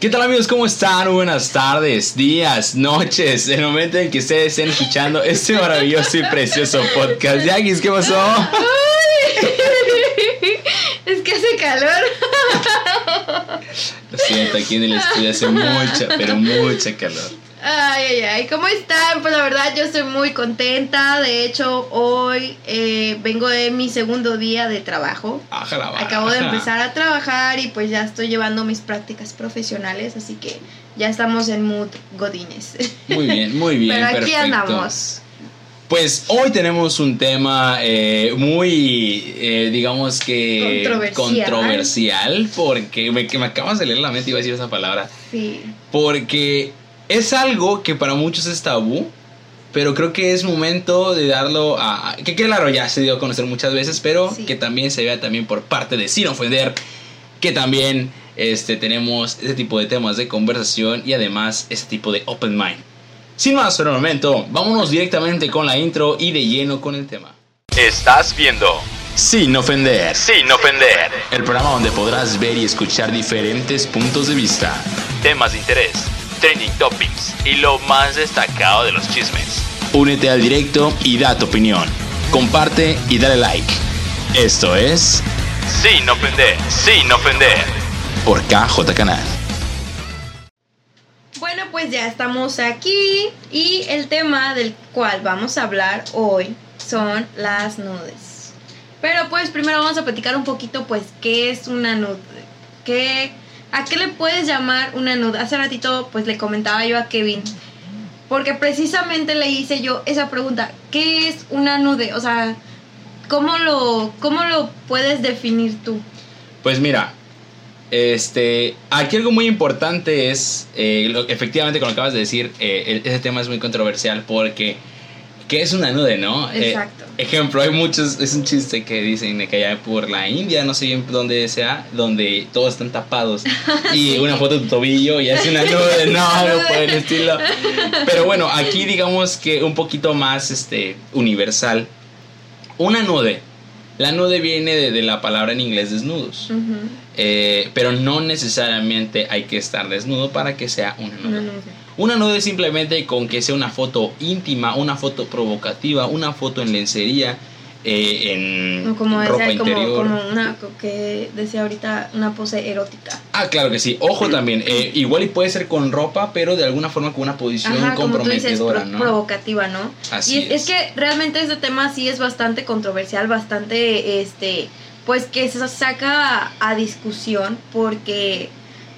¿Qué tal amigos? ¿Cómo están? Buenas tardes, días, noches, el momento en que ustedes estén escuchando este maravilloso y precioso podcast. Yagis, ¿qué pasó? Es que hace calor. Lo siento, aquí en el estudio hace mucha, pero mucha calor. Ay, ay, ay. ¿Cómo están? Pues la verdad yo estoy muy contenta. De hecho, hoy eh, vengo de mi segundo día de trabajo. Ajá, Acabo de empezar a trabajar y pues ya estoy llevando mis prácticas profesionales, así que ya estamos en mood godines. Muy bien, muy bien. Pero aquí perfecto. andamos. Pues hoy tenemos un tema eh, muy, eh, digamos que Controversial. controversial, porque me, que me acabas de leer la mente, iba a decir esa palabra, Sí. porque es algo que para muchos es tabú, pero creo que es momento de darlo a... Que claro, ya se dio a conocer muchas veces, pero Sí. que también se vea también por parte de Sin Ofender, que también este, tenemos ese tipo de temas de conversación y además ese tipo de open mind. Sin más por el momento, vámonos directamente con la intro y de lleno con el tema. Estás viendo Sin Ofender. Sin Ofender. El programa donde podrás ver y escuchar diferentes puntos de vista. Temas de interés, trending topics y lo más destacado de los chismes. Únete al directo y da tu opinión. Comparte y dale like. Esto es Sin Ofender. Sin Ofender. por KJ Canal. Bueno, pues ya estamos aquí y el tema del cual vamos a hablar hoy son las nudes. Pero pues primero vamos a platicar un poquito pues qué es una nude. ¿Qué, ¿A qué le puedes llamar una nude? Hace ratito pues le comentaba yo a Kevin. Porque precisamente le hice yo esa pregunta. ¿Qué es una nude? O sea, ¿cómo lo, cómo lo puedes definir tú? Pues mira, este, aquí algo muy importante es, eh, efectivamente, como acabas de decir, eh, ese tema es muy controversial porque, ¿qué es una nude, no? Eh, Exacto. ejemplo, hay muchos, es un chiste que dicen de que allá por la India, no sé bien dónde sea, donde todos están tapados y una foto de tu tobillo y hace una nude, no, algo por el estilo. Pero bueno, aquí digamos que un poquito más, este, universal. Una nude. La nude viene de, de la palabra en inglés desnudos. Eh, pero no necesariamente hay que estar desnudo para que sea una nude. Una nude. Una nude simplemente con que sea una foto íntima, una foto provocativa, una foto en lencería, eh, en No, como ropa decía, como, interior. como una co- que decía ahorita una pose erótica. Ah, claro que sí. Ojo también, eh, igual y puede ser con ropa, pero de alguna forma con una posición Ajá, como dices, comprometedora, pro- ¿no? provocativa, ¿no? Así y es. que realmente este tema sí es bastante controversial, bastante, este, pues que se saca a discusión porque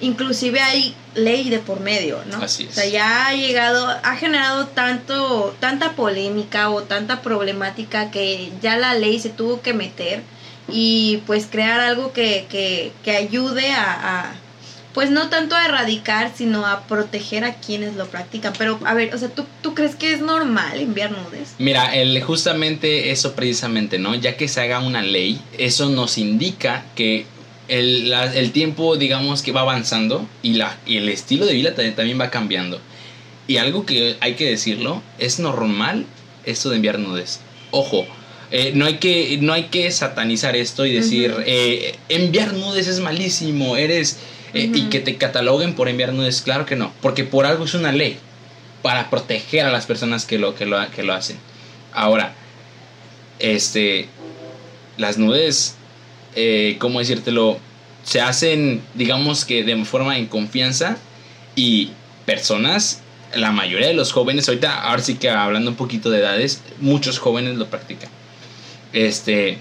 inclusive hay ley de por medio, ¿no? Así es. O sea, ya ha llegado, ha generado tanto, tanta polémica o tanta problemática que ya la ley se tuvo que meter y pues crear algo que, que, que ayude a, a, pues no tanto a erradicar, sino a proteger a quienes lo practican. Pero, a ver, o sea, ¿tú, tú crees que es normal enviar nudes? Mira, el, justamente eso precisamente, ¿no? Ya que se haga una ley, eso nos indica que el, la- el tiempo, digamos, que va avanzando y, la, y el estilo de vida también, también va cambiando. Y algo que hay que decirlo, es normal esto de enviar nudes. Ojo, eh, no, hay que, no hay que satanizar esto y decir, eh, enviar nudes es malísimo, eres... eh, Y que te cataloguen por enviar nudes, claro que no, porque por algo es una ley para proteger a las personas que lo, que lo, que lo hacen. Ahora, este, las nudes, eh, ¿cómo decírtelo? Se hacen, digamos que de forma en confianza y personas, la mayoría de los jóvenes, ahorita, ahora sí que hablando un poquito de edades, muchos jóvenes lo practican. Este,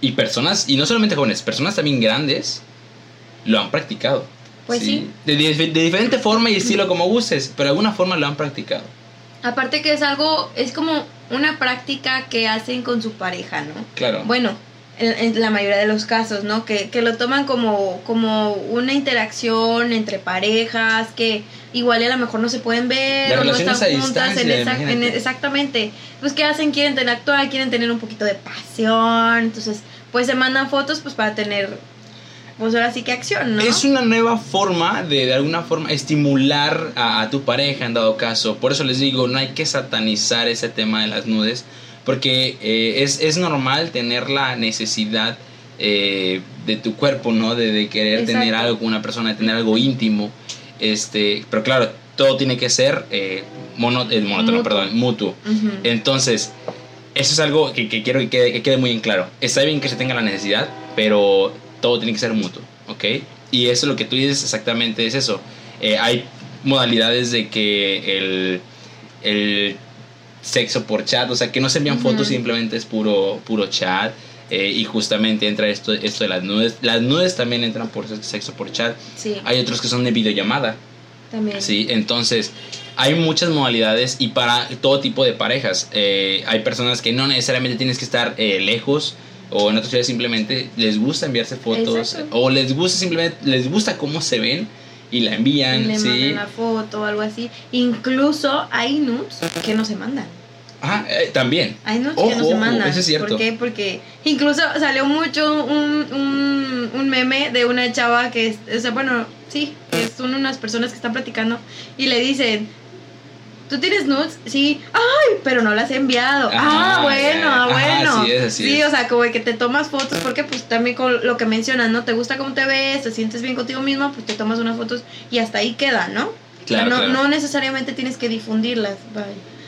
y personas, y no solamente jóvenes, personas también grandes lo han practicado. Pues sí. De, de- de diferente forma y estilo como gustes, pero de alguna forma lo han practicado. Aparte que es algo, es como una práctica que hacen con su pareja, ¿no? Claro. Bueno, en, en la mayoría de los casos, ¿no? Que, que lo toman como, como una interacción entre parejas, que igual a lo mejor no se pueden ver Las o no están a juntas. en esa- exactamente. Pues que hacen, quieren interactuar, quieren tener un poquito de pasión. Entonces, pues se mandan fotos pues para tener, pues ahora sí que acción, ¿no? Es una nueva forma de de alguna forma estimular a, a tu pareja en dado caso. Por eso les digo, no hay que satanizar ese tema de las nudes. Porque eh, es, es normal tener la necesidad eh, de tu cuerpo, ¿no? De, de querer Exacto. tener algo con una persona, de tener algo íntimo. Este, pero claro, todo tiene que ser eh, mono, eh, monótono, Mutuo. perdón, mutuo. Entonces, eso es algo que, que quiero que quede, que quede muy en claro. Está bien que se tenga la necesidad, pero todo tiene que ser mutuo, ¿ok? Y eso lo que tú dices exactamente es eso. Eh, hay modalidades de que el, el sexo por chat, o sea, que no se envían fotos, simplemente es puro, puro chat. eh, y justamente entra esto, esto de las nudes. Las nudes también entran por sexo por chat. Sí, Hay otros que son de videollamada. también. Sí, entonces hay muchas modalidades y para todo tipo de parejas. Eh, hay personas que no necesariamente tienes que estar eh, lejos o en otras ciudades simplemente les gusta enviarse fotos Exacto. o les gusta simplemente les gusta cómo se ven y la envían, le sí. mandan la foto o algo así. Incluso hay nudes que no se mandan. Ah, eh, también. Hay nudes Ojo, que no se mandan. eso es cierto. ¿Por qué? Porque incluso salió mucho un, un, un meme de una chava que es, o sea, bueno, sí, que son unas personas que están platicando y le dicen, ¿tú tienes nudes? Sí, ay, pero no las he enviado. Ajá, ah, bueno, ah, Ajá, bueno. así es, así sí, es. o sea, como que te tomas fotos porque pues también con lo que mencionas, ¿no? Te gusta cómo te ves, te sientes bien contigo mismo, pues te tomas unas fotos y hasta ahí queda, ¿no? Claro, no, claro. no necesariamente tienes que difundirlas.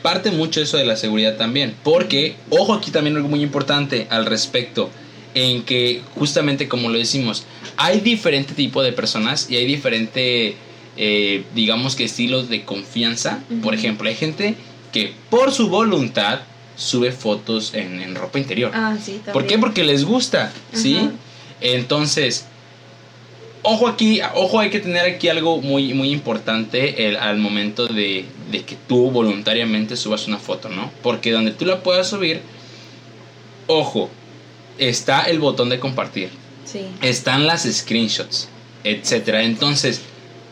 parte mucho eso de la seguridad también. Porque, ojo aquí también algo muy importante al respecto, en que justamente como lo decimos, hay diferente tipo de personas y hay diferente, eh, digamos que estilos de confianza. Por ejemplo, hay gente que por su voluntad sube fotos en, en ropa interior. Ah, sí, también. ¿Por qué? Porque les gusta, ¿sí? Entonces, ojo aquí, ojo, hay que tener aquí algo muy, muy importante el- al momento de, de que tú voluntariamente subas una foto, ¿no? Porque donde tú la puedas subir, ojo, está el botón de compartir, Sí. están las screenshots, etcétera. Entonces,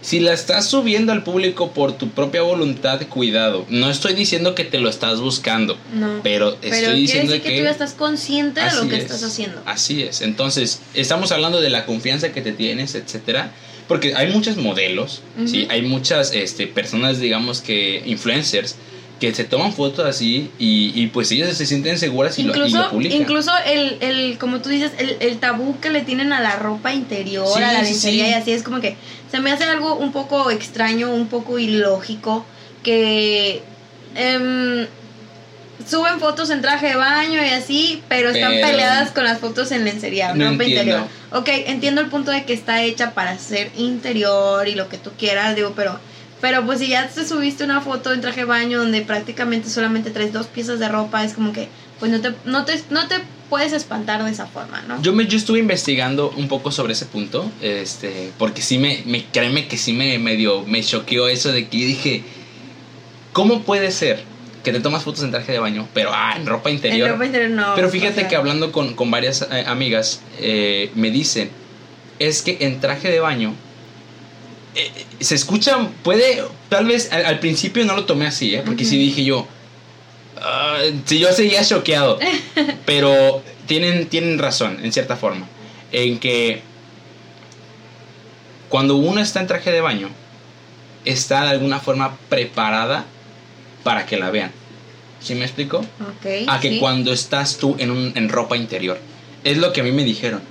si la estás subiendo al público por tu propia voluntad, cuidado. No estoy diciendo que te lo estás buscando, No. pero estoy diciendo decir que, tú ya estás consciente de lo que es, estás haciendo. Así es. Entonces, estamos hablando de la confianza que te tienes, etcétera. Porque hay muchos modelos, ¿sí? Hay muchas este, personas, digamos que influencers, que se toman fotos así y, y pues ellas se sienten seguras y, lo, y lo publican. incluso el, el, como tú dices, el, el tabú que le tienen a la ropa interior, Sí, a la lencería sí. y así, es como que se me hace algo un poco extraño, un poco ilógico, que em, suben fotos en traje de baño y así, pero están Pero- peleadas con las fotos en lencería, No ropa entiendo. interior. Ok, entiendo el punto de que está hecha para ser interior y lo que tú quieras, digo, pero... Pero pues si ya te subiste una foto en traje de baño donde prácticamente solamente traes dos piezas de ropa, es como que pues no te, no te, no te puedes espantar de esa forma, ¿no? Yo, me, yo estuve investigando un poco sobre ese punto, este, porque sí me, me créeme que sí me medio me choqueó eso de que dije, ¿cómo puede ser que te tomas fotos en traje de baño, pero ah, en ropa interior? En ropa interior no. Pero o fíjate sea, que hablando con, con varias eh, amigas, eh, me dicen, es que en traje de baño eh, se escucha, puede, tal vez al, al principio no lo tomé así, ¿eh? porque sí Ujú. dije yo, ah, sí, yo seguía choqueado, pero tienen, tienen razón, en cierta forma, en que cuando uno está en traje de baño, está de alguna forma preparada para que la vean. ¿Sí me explico? A que sí. cuando estás tú en, un- en ropa interior. Es lo que a mí me dijeron.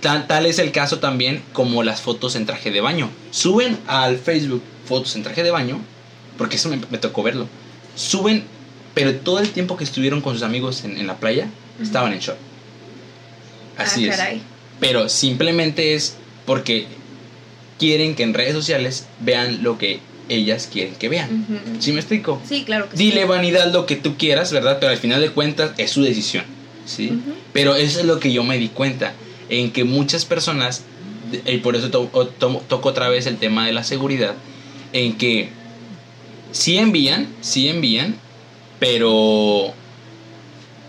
Tal, tal es el caso también como las fotos en traje de baño. Suben al Facebook fotos en traje de baño, porque eso me, me tocó verlo. Suben, pero todo el tiempo que estuvieron con sus amigos en, en la playa, estaban en short. Así ah, es. caray. Pero simplemente es porque quieren que en redes sociales vean lo que ellas quieren que vean. ¿Sí me explico? Sí, claro que Dile sí. vanidad lo que tú quieras, ¿verdad? Pero al final de cuentas es su decisión, ¿sí? Pero eso es lo que yo me di cuenta, en que muchas personas, y por eso to- toco otra vez el tema de la seguridad, en que sí envían, sí envían, pero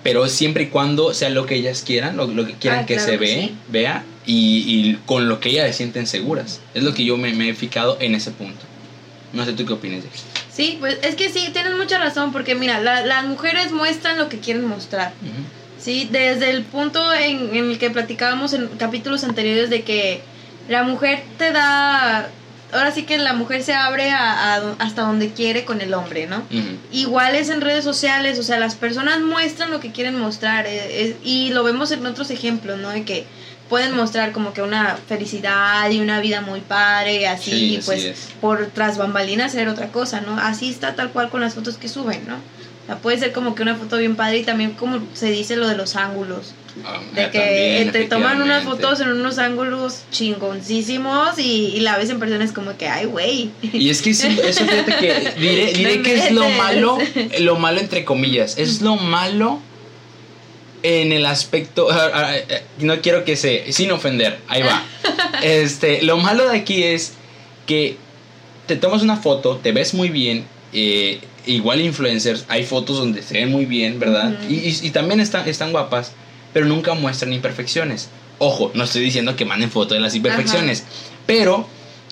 pero siempre y cuando sea lo que ellas quieran, lo, lo que quieran Ah, que claro se que ve, sí. vea, y, y con lo que ellas se sienten seguras. Es lo que yo me, me he fijado en ese punto. No sé tú qué opinas de esto. Sí, pues es que sí, tienes mucha razón, porque mira, la- las mujeres muestran lo que quieren mostrar. Ujú. Sí, desde el punto en, en el que platicábamos en capítulos anteriores de que la mujer te da ahora sí que la mujer se abre a, hasta donde quiere con el hombre, ¿no? Igual es en redes sociales, o sea, las personas muestran lo que quieren mostrar eh, es- y lo vemos en otros ejemplos, ¿no? De que pueden mostrar como que una felicidad y una vida muy padre, así, Sí, y pues es. por tras bambalinas hacer otra cosa, ¿no? Así está tal cual con las fotos que suben, ¿no? Sea, puede ser como que una foto bien padre y también como se dice lo de los ángulos. Ah, De que también, te toman unas fotos en unos ángulos chingoncísimos y, y la ves en persona es como que, ay, güey. Y es que sí, eso fíjate que diré, diré No que es lo malo, lo malo entre comillas, es lo malo en el aspecto, ah, ah, ah, no quiero que se, sin ofender, ahí va. Este, lo malo de aquí es que te tomas una foto, te ves muy bien, eh, igual influencers, hay fotos donde se ven muy bien, ¿verdad? Y, y- y también están, están guapas, pero nunca muestran imperfecciones. Ojo, no estoy diciendo que manden fotos de las imperfecciones, pero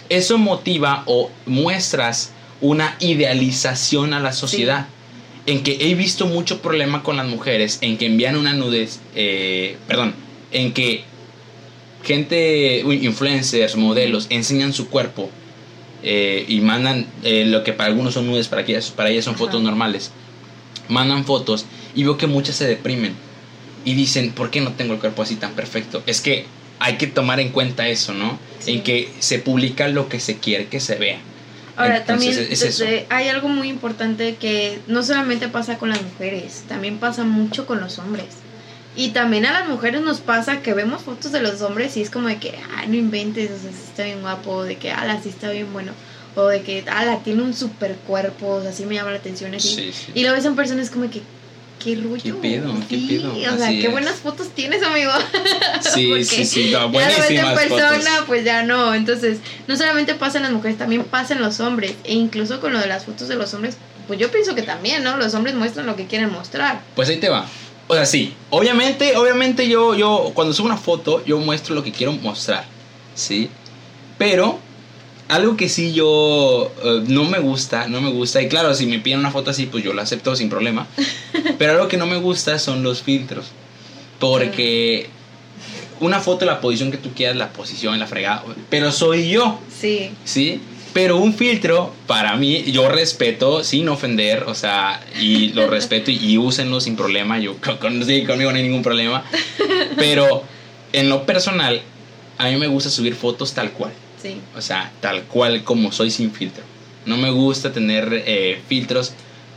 eso motiva o muestras una idealización a la sociedad. En que he visto mucho problema con las mujeres, en que envían una nudez, eh, perdón, en que gente, influencers, modelos, enseñan su cuerpo eh, y mandan eh, lo que para algunos son nudes, para, ellas, para ellas son Ajá. fotos normales. Mandan fotos y veo que muchas se deprimen y dicen, ¿por qué no tengo el cuerpo así tan perfecto? Es que hay que tomar en cuenta eso, ¿no? Sí. En que se publica lo que se quiere que se vea. Ahora, Entonces, también es desde- hay algo muy importante que no solamente pasa con las mujeres, también pasa mucho con los hombres. Y también a las mujeres nos pasa que vemos fotos de los hombres y es como de que, ah, no inventes, o sea, sí está bien guapo, o de que, ala, sí está bien bueno, o de que, ala, tiene un super cuerpo, o sea, sí me llama la atención así. Sí, sí. Y lo ves en personas como que, qué rollo. ¿Qué pedo? ¿Qué Sí, pedo? O sea, Así qué es. buenas fotos tienes, amigo. Sí, sí, sí, no, ya lo ves en buenísimas persona, fotos. pues ya no. Entonces, no solamente pasa en las mujeres, también pasa en los hombres. E incluso con lo de las fotos de los hombres, pues yo pienso que también, ¿no? Los hombres muestran lo que quieren mostrar. Pues ahí te va. O sea, sí. Obviamente, obviamente yo, yo cuando subo una foto, yo muestro lo que quiero mostrar. ¿Sí? Pero, algo que sí yo eh, no me gusta, no me gusta. Y claro, si me piden una foto así, pues yo la acepto sin problema. Pero algo que no me gusta son los filtros. Porque una foto, la posición que tú quieras, la posición, la fregada. Pero soy yo. Sí. ¿sí? Pero un filtro, para mí, yo respeto sin ofender, o sea, y lo respeto y, y úsenlo sin problema, yo con, con- sí, conmigo no hay ningún problema, pero en lo personal, a mí me gusta subir fotos tal cual, Sí. o sea, tal cual como soy sin filtro. No me gusta tener eh, filtros,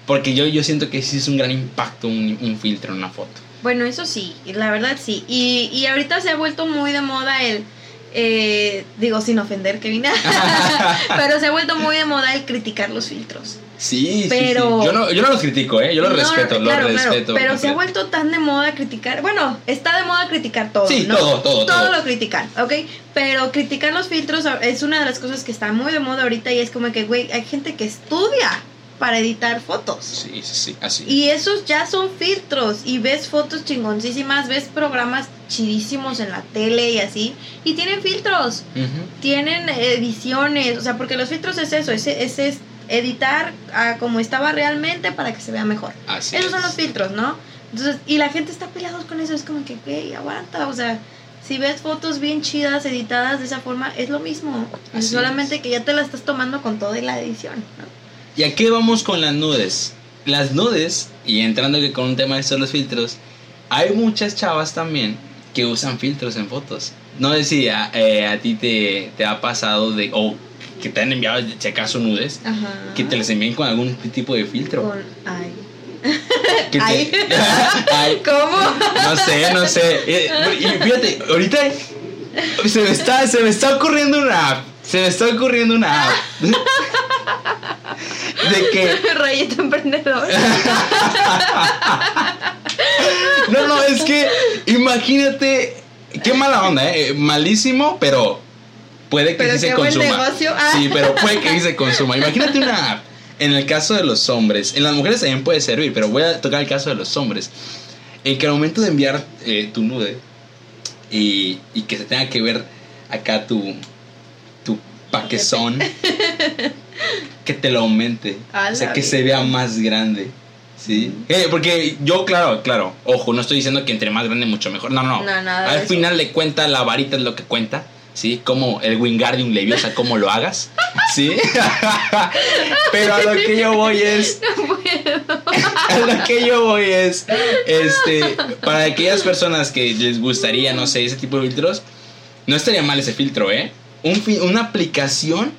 porque yo, yo siento que sí es un gran impacto un, un filtro en una foto. Bueno, eso sí, la verdad sí. Y, y ahorita se ha vuelto muy de moda el. Eh, digo, sin ofender, Kevin. pero se ha vuelto muy de moda el criticar los filtros. Sí, sí, Pero- sí. Yo no, yo no los critico, ¿eh? Yo los No, respeto, no, claro, los claro, respeto. pero se ha vuelto tan de moda criticar. Bueno, está de moda criticar todo. Sí, ¿no? todo, todo, todo. lo critican, ¿ok? Pero criticar los filtros es una de las cosas que está muy de moda ahorita y es como que, güey, hay gente que estudia para editar fotos. Sí, sí, sí, así. Y esos ya son filtros. Y ves fotos chingoncísimas, ves programas chidísimos en la tele y así. Y tienen filtros, tienen ediciones. O sea, porque los filtros es eso, es, es, es editar a como estaba realmente para que se vea mejor. Así Esos es. son los filtros, ¿no? Entonces, y la gente está peleados con eso. Es como que, güey, aguanta. O sea, si ves fotos bien chidas, editadas de esa forma, es lo mismo. Así Solamente es. que ya te la estás tomando con toda la edición, ¿no? ¿Y a qué vamos con las nudes? Las nudes, y entrando que con un tema de estos los filtros, hay muchas chavas también que usan filtros en fotos. No sé si a, eh, a ti te, te ha pasado de, o que te han enviado, si acaso nudes, Ajá. que te les envíen con algún tipo de filtro. Con, ay. Te- Ay. Ay, ¿Cómo? no sé, no sé. Eh, Y fíjate, ahorita se me está, se me está ocurriendo una app. Se me está ocurriendo una app. De que Rayito emprendedor. No, no, es que imagínate, qué mala onda, ¿eh? Malísimo, pero puede que Pero sí se consuma. Ah. Sí, pero puede que sí se consuma. Imagínate una app. En el caso de los hombres, en las mujeres también puede servir, pero voy a tocar el caso de los hombres. En que al momento de enviar eh, tu nude y, y que se tenga que ver acá tu, tu paquezón, que te lo aumente. O sea, que se vea más grande. ¿Sí? Eh, porque yo, claro, claro, ojo, no estoy diciendo que entre más grande mucho mejor. No, no. No, nada Al final de cuenta, la varita es lo que cuenta. ¿sí? Como el Wingardium Leviosa, cómo lo hagas, ¿sí? Pero a lo que yo voy es... No puedo. A lo que yo voy es, este, para aquellas personas que les gustaría, no sé, ese tipo de filtros, no estaría mal ese filtro, ¿eh? Un una aplicación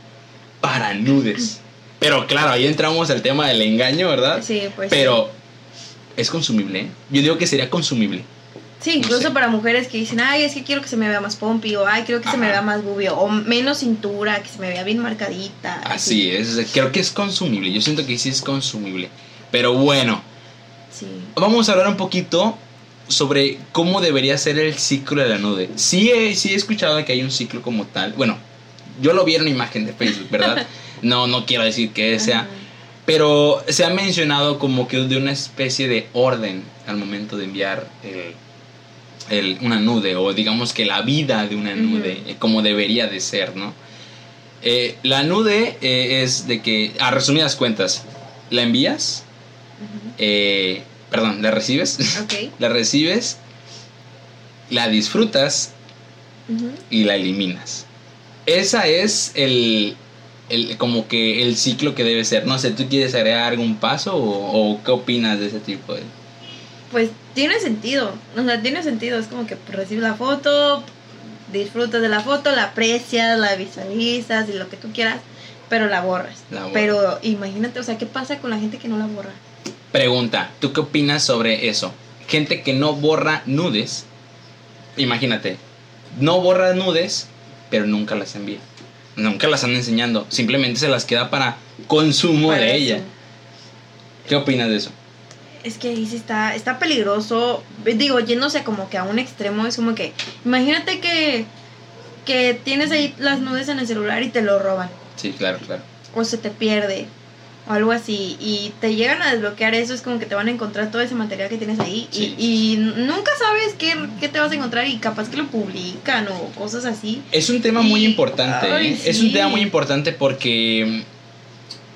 para nudes. Pero claro, ahí entramos al tema del engaño, ¿verdad? Sí, pues. Pero es consumible, ¿eh? Yo digo que sería consumible. Sí, incluso sé. para mujeres que dicen, ay, es que quiero que se me vea más pompi, o ay, quiero que se me vea más bubio, o menos cintura, que se me vea bien marcadita. Así es, o sea, creo que es consumible. Yo siento que sí es consumible. Pero bueno, Sí. vamos a hablar un poquito sobre cómo debería ser el ciclo de la nude. Sí he, sí he escuchado que hay un ciclo como tal. Bueno, yo lo vi en una imagen de Facebook, ¿verdad? No, no quiero decir que sea. Pero se ha mencionado como que de una especie de orden al momento de enviar el, el- una nude o digamos que la vida de una nude eh, como debería de ser, ¿no? Eh, la nude eh, es de que, a resumidas cuentas, la envías, eh, perdón, la recibes, la recibes, la disfrutas y la eliminas. Esa es el, el- como que el ciclo que debe ser. No sé, ¿tú quieres agregar algún paso o, o qué opinas de ese tipo de... Pues tiene sentido, o sea, tiene sentido, es como que recibes la foto, disfrutas de la foto, la aprecias, la visualizas y lo que tú quieras, pero la borras. La borras. Pero imagínate, o sea, ¿qué pasa con la gente que no la borra? Pregunta, ¿tú qué opinas sobre eso? Gente que no borra nudes, imagínate, no borra nudes, pero nunca las envía. Nunca las anda enseñando, simplemente se las queda para consumo Para de eso. ella. ¿Qué opinas de eso? Es que ahí sí está, está peligroso. Digo, yéndose como que a un extremo, es como que, imagínate que, que tienes ahí las nudes en el celular y te lo roban, Sí, claro, claro. o se te pierde, o algo así, y te llegan a desbloquear eso, es como que te van a encontrar todo ese material que tienes ahí, y- Sí. y, nunca sabes qué, qué te vas a encontrar, y capaz que lo publican o cosas así. Es un tema muy importante, ay, ¿eh? es un tema muy importante porque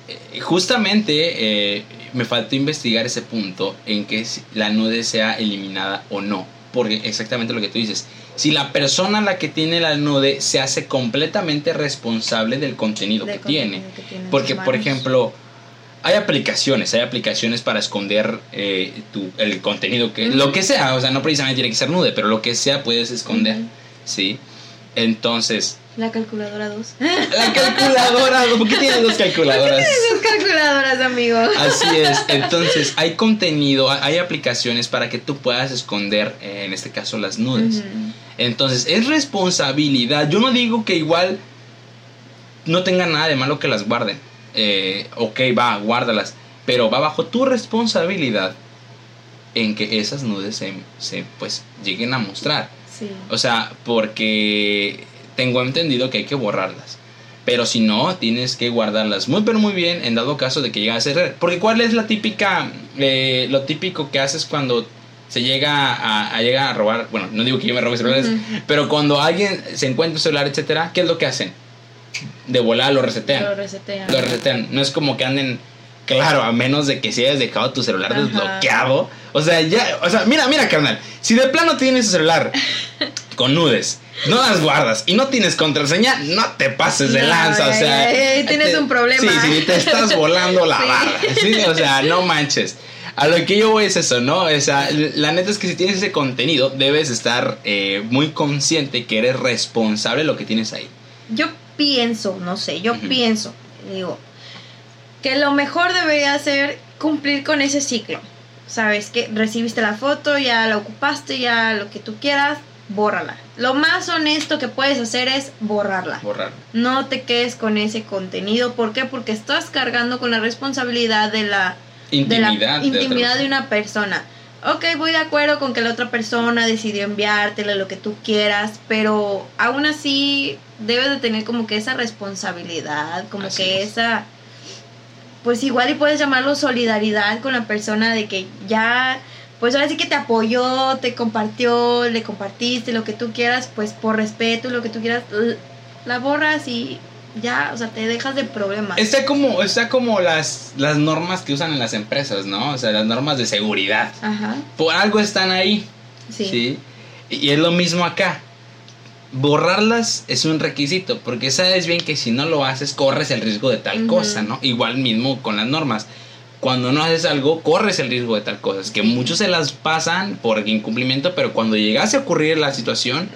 eh, justamente eh, me faltó investigar ese punto en que la nude sea eliminada o no, porque exactamente lo que tú dices, si la persona la que tiene la nude se hace completamente responsable del contenido del que tiene, que porque por ejemplo hay aplicaciones, hay aplicaciones para esconder eh, tu- el contenido que, lo que sea, o sea, no precisamente tiene que ser nude, pero lo que sea puedes esconder. ¿sí? Entonces, La calculadora 2. la calculadora, ¿por qué tienes dos calculadoras? Esas calculadoras, amigo. Así es, entonces hay contenido, hay aplicaciones para que tú puedas esconder, eh, en este caso, las nudes. Entonces, es responsabilidad. Yo no digo que igual no tenga nada de malo que las guarden. Eh, ok, va, guárdalas. Pero va bajo tu responsabilidad en que esas nudes se, se, pues lleguen a mostrar. Sí. O sea, porque tengo entendido que hay que borrarlas. Pero si no, tienes que guardarlas muy, pero muy bien en dado caso de que llegue a ser. Porque ¿cuál es la típica, eh, lo típico que haces cuando se llega a, a llegar a robar? Bueno, no digo que yo me robe celulares, Ujú. pero cuando alguien se encuentra un celular, etcétera, ¿qué es lo que hacen? De volar lo resetean. Lo resetean. Lo resetean. No es como que anden. Claro, a menos de que si hayas dejado tu celular Ajá. desbloqueado. O sea, ya. O sea, mira, mira, carnal. Si de plano tienes tu celular con nudes, no las guardas y no tienes contraseña, no te pases de No, lanza. O sea. tienes te- un problema. Sí, sí, te estás volando la Sí. barra. Sí, o sea, no manches. A lo que yo voy es eso, ¿no? O sea, la neta es que si tienes ese contenido, debes estar eh, muy consciente que eres responsable de lo que tienes ahí. Yo pienso, no sé, yo pienso, digo, que lo mejor debería ser cumplir con ese ciclo. Sabes que recibiste la foto, ya la ocupaste, ya lo que tú quieras, bórrala. Lo más honesto que puedes hacer es borrarla. Borrar. No te quedes con ese contenido. ¿Por qué? Porque estás cargando con la responsabilidad de la Intimidad. de intimidad de, una persona. Ok, voy de acuerdo con que la otra persona decidió enviártela lo que tú quieras, pero aún así debes de tener como que esa responsabilidad, como Así que es. esa, pues igual y puedes llamarlo solidaridad con la persona de que ya, pues ahora sí que te apoyó, te compartió, le compartiste lo que tú quieras, pues por respeto, lo que tú quieras, la borras y ya, o sea, te dejas de problemas. Está como, está como las, las normas que usan en las empresas, ¿no? O sea, las normas de seguridad. Ajá, Por algo están ahí. sí. Sí. Y y es lo mismo acá. borrarlas es un requisito, porque sabes bien que si no lo haces, corres el riesgo de tal Ujú. cosa, ¿no? Igual mismo con las normas. Cuando no haces algo, corres el riesgo de tal cosa. Es que muchos se las pasan por incumplimiento, pero cuando llegase a ocurrir la situación,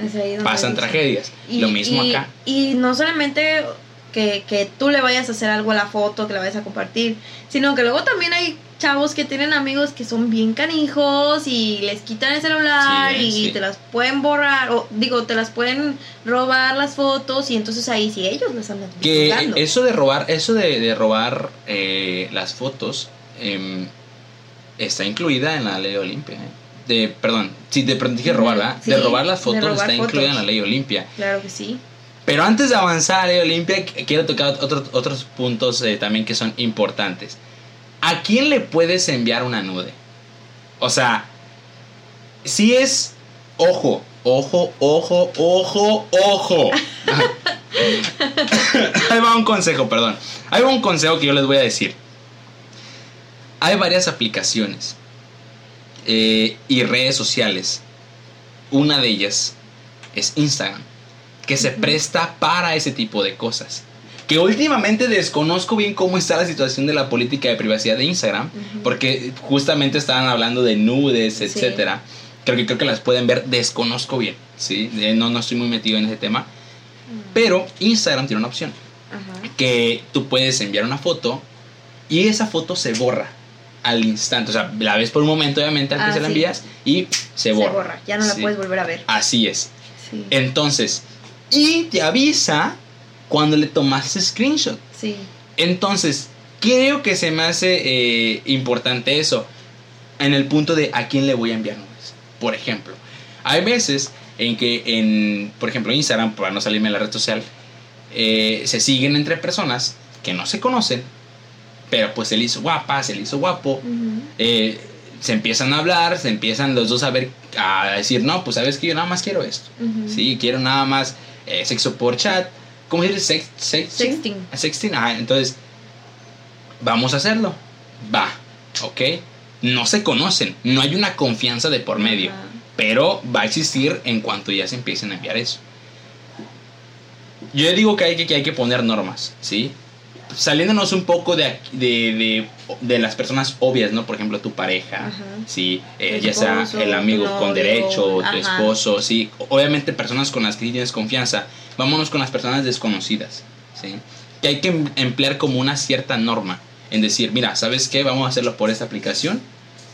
pasan tragedias. Y- lo mismo y- acá. Y no solamente que, que tú le vayas a hacer algo a la foto, que la vayas a compartir, sino que luego también hay chavos que tienen amigos que son bien canijos y les quitan el celular Sí, y sí. te las pueden borrar, o digo, te las pueden robar las fotos y entonces ahí sí ellos las andan Que eso de robar, eso de, de robar eh, las fotos em, está incluida en la ley Olimpia. ¿eh? De, perdón, si de pronto dije robar, ¿verdad? Sí, de robar las fotos robar está incluida en fotos. la ley Olimpia. Claro que sí. Pero antes de avanzar ley Olimpia, qu- quiero tocar otros otros puntos eh, también que son importantes. ¿A quién le puedes enviar una nude? O sea, si es, ojo, ojo, ojo, ojo, ojo. Ahí va un consejo, perdón. Ahí va un consejo que yo les voy a decir. Hay varias aplicaciones eh, y redes sociales. Una de ellas es Instagram, que se presta para ese tipo de cosas. Que últimamente desconozco bien cómo está la situación de la política de privacidad de Instagram, Ujú. porque justamente estaban hablando de nudes, Sí. etcétera. Creo que creo que las pueden ver, desconozco bien, ¿sí? No, no estoy muy metido en ese tema. Pero Instagram tiene una opción Ajá. que tú puedes enviar una foto y esa foto se borra al instante. O sea, la ves por un momento, obviamente, que Ah, se la sí. envías y se borra. Ya no la Sí. puedes volver a ver. Así es. Sí. Entonces, y te avisa cuando le tomaste screenshot. sí. Entonces, creo que se me hace eh, importante eso en el punto de a quién le voy a enviar nudes. Por ejemplo, hay veces en que en, por ejemplo, Instagram, para no salirme de la red social, eh, se siguen entre personas que no se conocen, pero pues se le hizo guapa, se le hizo guapo, eh, se empiezan a hablar, se empiezan los dos a ver, a decir, no, pues sabes que yo nada más quiero esto. Sí, quiero nada más eh, sexo por chat. ¿Cómo se dice? Sex, sex- Sexting. Ah, Sexting, ajá, entonces, vamos a hacerlo. Va, ok. No se conocen, no hay una confianza de por medio, pero va a existir en cuanto ya se empiecen a enviar eso. Yo digo que hay que, que hay que poner normas, ¿sí? Saliéndonos un poco de, de, de, de las personas obvias, ¿no? Por ejemplo, tu pareja, Ajá. ¿sí? Eh, ya sea el amigo con derecho, tu esposo, sí. Obviamente personas con las que tienes confianza. Vámonos con las personas desconocidas, ¿sí? Que hay que em- emplear como una cierta norma. En decir, mira, ¿sabes qué? Vamos a hacerlo por esta aplicación.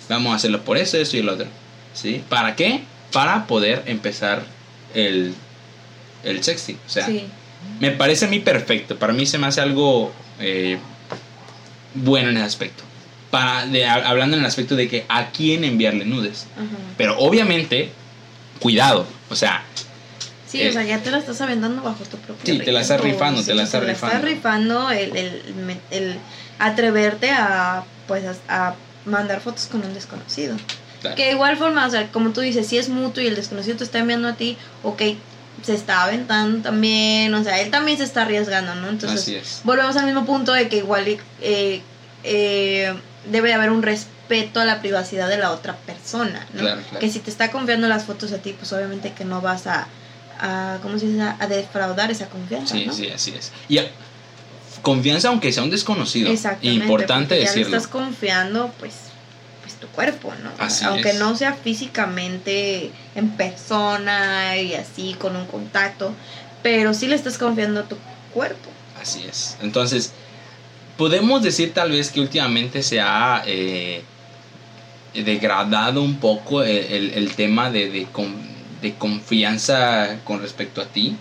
Vamos a hacerlo por esto, esto y el otro. ¿Sí? ¿Para qué? Para poder empezar el, el sexting. O sea, sí. me parece a mí perfecto. Para mí se me hace algo eh, bueno en ese aspecto. Para, de- hablando en el aspecto de que a quién enviarle nudes. Ajá. Pero obviamente, cuidado. O sea, Sí, Eh, o sea, ya te la estás aventando bajo tu propio Sí, te la estás rifando, te la estás rifando. rifando el, el, me- el atreverte a, pues, a, a mandar fotos con un desconocido. claro, Que de igual forma, o sea, como tú dices, si es mutuo y el desconocido te está enviando a ti, ok, se está aventando también, o sea, él también se está arriesgando, ¿no? Entonces, así es. volvemos al mismo punto de que igual eh, eh, debe haber un respeto a la privacidad de la otra persona, ¿no? Claro, claro. Que si te está confiando las fotos a ti, pues obviamente que no vas a, a ¿cómo se dice? A defraudar esa confianza, Sí, ¿no? sí, así es. Y a- confianza aunque sea un desconocido. Exactamente. Importante ya decirlo. le estás confiando, pues tu cuerpo, ¿no? Así Aunque es. no sea físicamente en persona y así con un contacto, pero sí le estás confiando a tu cuerpo. Así es. Entonces, podemos decir tal vez que últimamente se ha eh, degradado un poco el, el- el tema de, de de confianza con respecto a ti.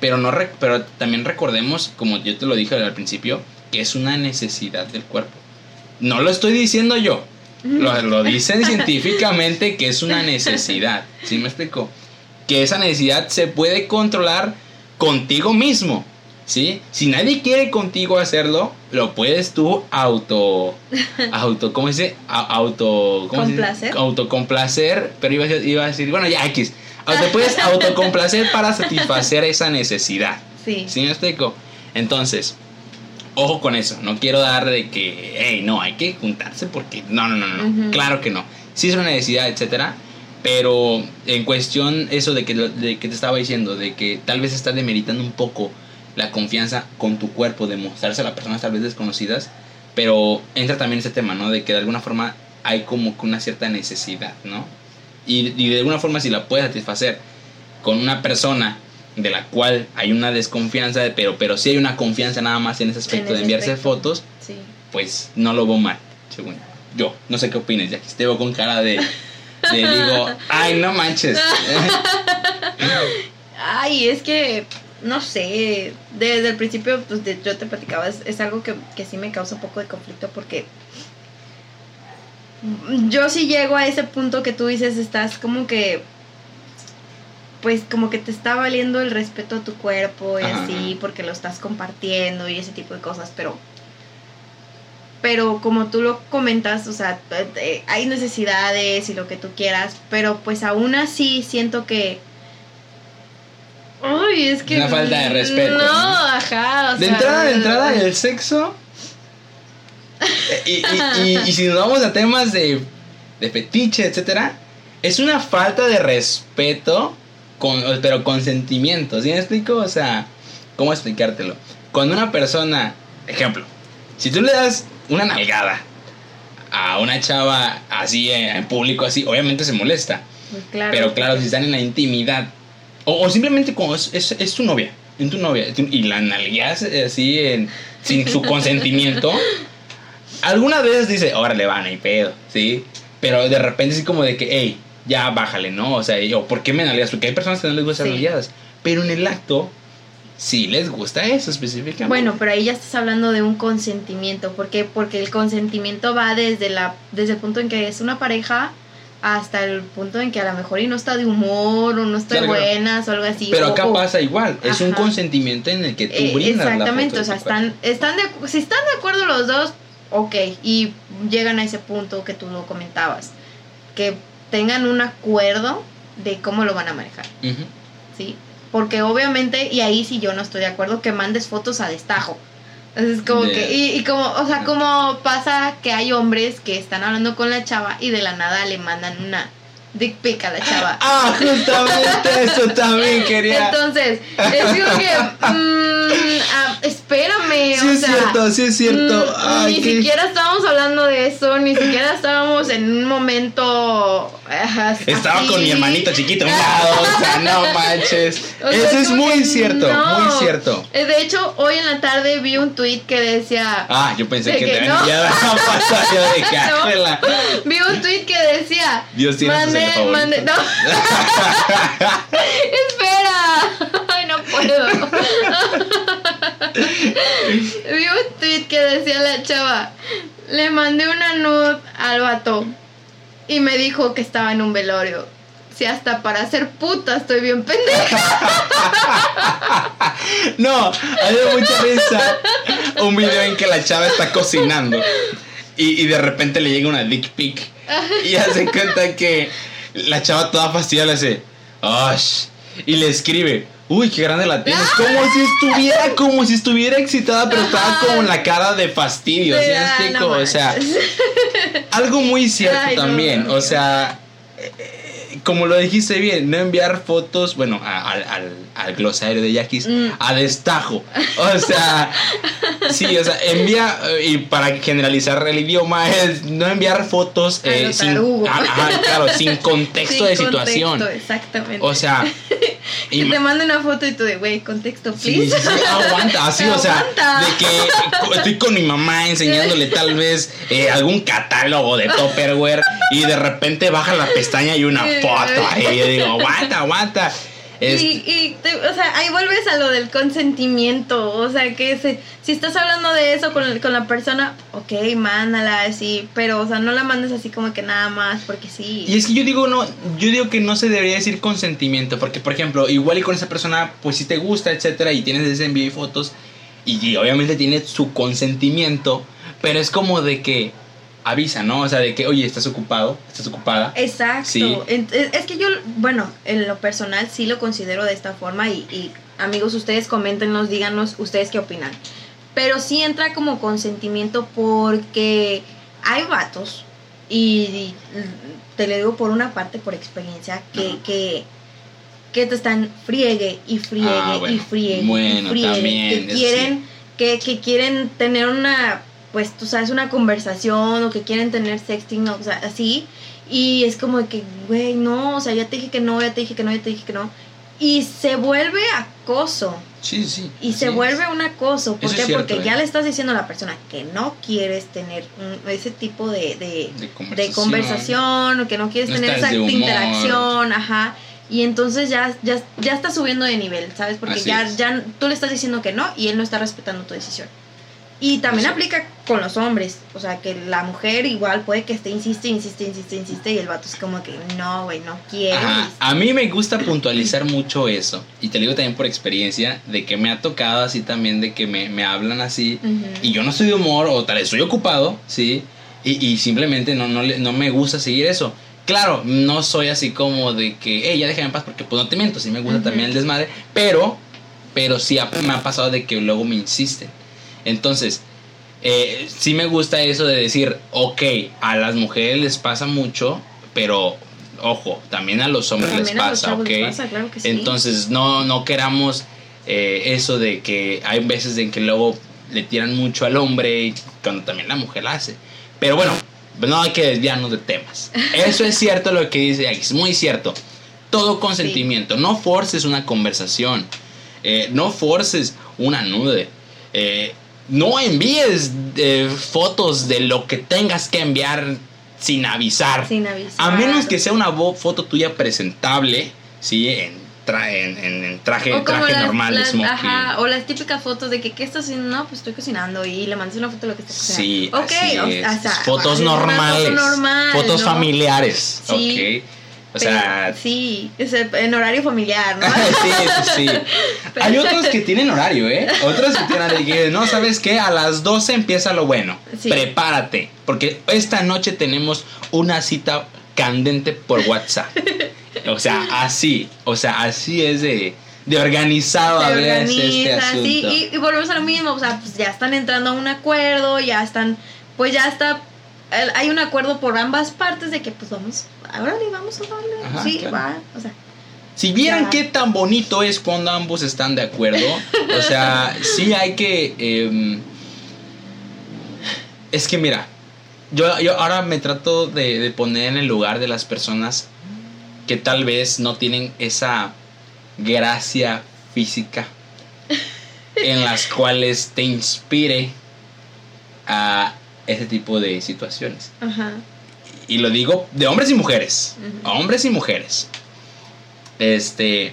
Pero, no pero también recordemos, como yo te lo dije al principio, que es una necesidad del cuerpo. No lo estoy diciendo yo. Lo, lo dicen científicamente que es una necesidad. ¿Sí me explico? Que esa necesidad se puede controlar contigo mismo. ¿Sí? Si nadie quiere contigo hacerlo, lo puedes tú auto. auto ¿Cómo se dice? Auto. ¿cómo? Complacer. Autocomplacer. Pero iba a, decir- iba a decir, bueno, ya X. Te puedes autocomplacer para satisfacer esa necesidad. Sí. ¿Sí me explico? Entonces, ojo con eso. No quiero dar de que, hey, no, hay que juntarse porque. No, no, no, no. Ujú. Claro que no. Si es una necesidad, etcétera. Pero en cuestión eso de que, de que te estaba diciendo, de que tal vez estás demeritando un poco la confianza con tu cuerpo, de mostrarse a las personas tal vez desconocidas, pero entra también ese tema, ¿no? De que de alguna forma hay como que una cierta necesidad, ¿no? Y, y de alguna forma si la puedes satisfacer con una persona de la cual hay una desconfianza, pero, pero sí hay una confianza nada más en ese aspecto En de enviarse aspecto. fotos, Sí. pues no lo veo mal, según yo. No sé qué opines, ya que te veo con cara de, de digo, ay, no manches. Ay, es que, no sé, desde el principio, pues de- yo te platicaba, es, es algo que, que sí me causa un poco de conflicto porque yo sí llego a ese punto que tú dices, estás como que, pues como que te está valiendo el respeto a tu cuerpo y Ajá, así, porque lo estás compartiendo y ese tipo de cosas, pero... Pero como tú lo comentas, o sea, eh, eh, hay necesidades y lo que tú quieras, pero pues aún así siento que Ay, es que. Una falta de respeto, No, ajá. O De sea, entrada, de entrada, el sexo. eh, Y, y- y- y si nos vamos a temas de, de fetiche, etcétera, es una falta de respeto, con, pero con sentimientos. ¿Sí me explico? O sea, ¿cómo explicártelo? Cuando una persona, ejemplo, si tú le das una nalgada a una chava así eh, en público, así, obviamente se molesta. pues claro. Pero claro, si están en la intimidad. O, o simplemente como es, es, es tu novia. En tu novia. Y la nalgueas eh, así en, sin su consentimiento. Algunas veces dice, órale, van, hay pedo. ¿Sí? Pero de repente así como de que, hey, ya bájale, ¿no? O sea, yo, ¿por qué me nalgueas? Porque hay personas que no les gustan Sí. las nalgueadas. Pero en el acto, sí les gusta eso específicamente. Bueno, pero ahí ya estás hablando de un consentimiento. ¿Por qué? Porque el consentimiento va desde, la, desde el punto en que es una pareja hasta el punto en que a lo mejor y no está de humor o no está Claro, buenas o algo así. Pero acá o- pasa igual. Es un consentimiento en el que tú Eh, brindas la exactamente, foto o sea, están, están de, si están de acuerdo los dos, ok, y llegan a ese punto que tú lo comentabas, que tengan un acuerdo de cómo lo van a manejar. ¿sí? Porque obviamente, y ahí sí yo no estoy de acuerdo, que mandes fotos a destajo. Es como Yeah. que, y, y como, o sea, como pasa que hay hombres que están hablando con la chava y de la nada le mandan una dick pic a la chava. Ah, justamente eso también quería. Entonces, es que, mm, ah, espérame, Sí o es sea, cierto, sí es cierto. mm, Ay, ni qué- siquiera estábamos hablando de eso, ni siquiera estábamos en un momento. Ajá, Estaba así. con mi hermanito chiquito a un lado, o sea, no manches. O sea, Eso es muy cierto, no. muy cierto. Eh, De hecho, hoy en la tarde vi un tweet que decía. Ah, yo pensé De que que te no. habían de No. cájela. Vi un tweet que decía. Dios tiene mande, mande, no. Espera. Ay, no puedo. Vi un tweet que decía la chava. Le mandé una nude al vato. Y me dijo que estaba en un velorio. Si hasta para ser puta estoy bien pendeja. No, hay mucha risa. Un video en que la chava está cocinando y, y de repente le llega una dick pic y hace cuenta que la chava toda fastidiada le hace, "Osh", y le escribe, uy, qué grande la tienes, como si estuviera, como si estuviera excitada, pero estaba en la cara de fastidio, ¿sí no o sea, algo muy cierto Ay, también, no, o sea, eh, como lo dijiste bien, no enviar fotos, bueno, a- al, al, al glosario de Yaquis, Mm. a destajo. O sea, sí, o sea, envía, eh, y para generalizar el idioma, es no enviar fotos eh, sin, ah, ajá, claro, sin contexto Sin de situación. contexto, exactamente. O sea, que ima- te mande una foto y tú de, güey, contexto, please. sí, sí, aguanta, así, o sea, Aguanta. de que estoy con mi mamá enseñándole tal vez eh, algún catálogo de Tupperware y de repente baja la pestaña y una foto ahí. Yo digo, aguanta, aguanta. Es- Y, y te- o sea, ahí vuelves a lo del consentimiento. O sea, que se- si estás hablando de eso con, con la persona, ok, mándala así. Pero, o sea, no la mandes así como que nada más, porque sí. Y es que yo digo no, yo digo que no se debería decir consentimiento, porque por ejemplo, igual y con esa persona, pues si te gusta, etcétera, y tienes ese envío y fotos, y, y obviamente tiene su consentimiento, pero es como de que avisa, ¿no? O sea, de que, oye, estás ocupado, estás ocupada. Exacto. Sí. Ent- Es, que yo, bueno, en lo personal sí lo considero de esta forma y, y, amigos, ustedes coméntenos, díganos ustedes qué opinan. Pero sí entra como consentimiento porque hay vatos Y te lo digo por una parte, por experiencia, que, que, que te están friegue y friegue Ah, bueno. y friegue Bueno, y friegue. también, que quieren, que, que quieren tener una, pues tú sabes, una conversación o que quieren tener sexting, o sea, así. Y es como que, güey, no, o sea, ya te dije que no, ya te dije que no, ya te dije que no. Y se vuelve acoso. Sí, sí. Y se es. vuelve un acoso. ¿Por Eso qué? cierto, Porque ¿eh? ya le estás diciendo a la persona que no quieres tener un- ese tipo de, de, de conversación. de conversación o que no quieres No tener esa interacción, ajá. Y entonces ya, ya, ya está subiendo de nivel, ¿sabes? Porque Así ya, es. ya tú le estás diciendo que no y él no está respetando tu decisión. Y también aplica con los hombres. O sea, que la mujer igual puede que esté, insiste, insiste, insiste, insiste. Y el vato es como que, no, güey, no quiero. A mí me gusta puntualizar mucho eso. Y te lo digo también por experiencia, de que me ha tocado así también, de que me, me hablan así. Y yo no estoy de humor, o tal vez estoy ocupado, ¿sí? Y, y simplemente no, no, le- no me gusta seguir eso. Claro, no soy así como de que, hey, ya déjame en paz, porque pues no te miento, sí me gusta también el desmadre, pero, pero sí me ha pasado de que luego me insisten. Entonces, eh, sí me gusta eso de decir, ok, a las mujeres les pasa mucho, pero ojo, también a los hombres les pasa, ok. les pasa, claro que sí. Entonces, no, no queramos eh, eso de que hay veces en que luego le tiran mucho al hombre cuando también la mujer la hace. Pero bueno, no hay que desviarnos de temas. Eso es cierto lo que dice es muy cierto. Todo consentimiento, no forces una conversación, eh, no forces una nude, eh, no envíes eh, fotos de lo que tengas que enviar sin avisar. Sin avisar. A menos que sea una foto tuya presentable, ¿sí? En, tra- en, traje, O como traje las- normal, las- smoking. Ajá, o las típicas fotos de que, ¿qué estás haciendo? No, pues estoy cocinando y le mandas una foto de lo que estás cocinando. Sí, ok, así o- es. o sea, fotos normales. foto normal, fotos ¿no? familiares. Sí, ok. O sea, sí, es en horario familiar, ¿no? sí, sí, sí. Hay otros que tienen horario, ¿eh? Otros que tienen horario. que, No, ¿sabes qué? A las 12 empieza lo bueno. Sí. Prepárate. Porque esta noche tenemos una cita candente por WhatsApp. O sea, así. O sea, así es de, de organizado a veces este asunto. sí, y, y volvemos a lo mismo, o sea, pues ya están entrando a un acuerdo, ya están, pues ya está, hay un acuerdo por ambas partes de que pues vamos, ahora le vamos a darle, Ajá, sí, claro. va, o sea, Si vieran Ya. qué tan bonito es cuando ambos están de acuerdo, o sea, sí hay que... em, es que mira, yo, yo ahora me trato de, de poner en el lugar de las personas que tal vez no tienen esa gracia física en las cuales te inspire a ese tipo de situaciones. ajá, Y lo digo de hombres y mujeres. Ujú. Hombres y mujeres. Este.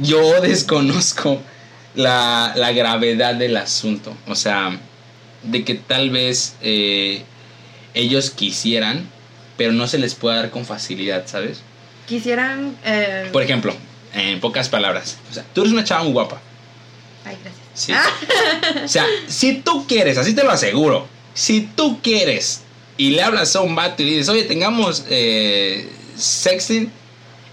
Yo desconozco la, la gravedad del asunto. O sea, de que tal vez eh, ellos quisieran, pero no se les pueda dar con facilidad, ¿sabes? quisieran, eh, Por ejemplo, en pocas palabras. O sea, tú eres una chava muy guapa. ay, gracias, Sí. O sea, si tú quieres, así te lo aseguro, si tú quieres y le hablas a un vato y le dices, oye, tengamos eh, sexting,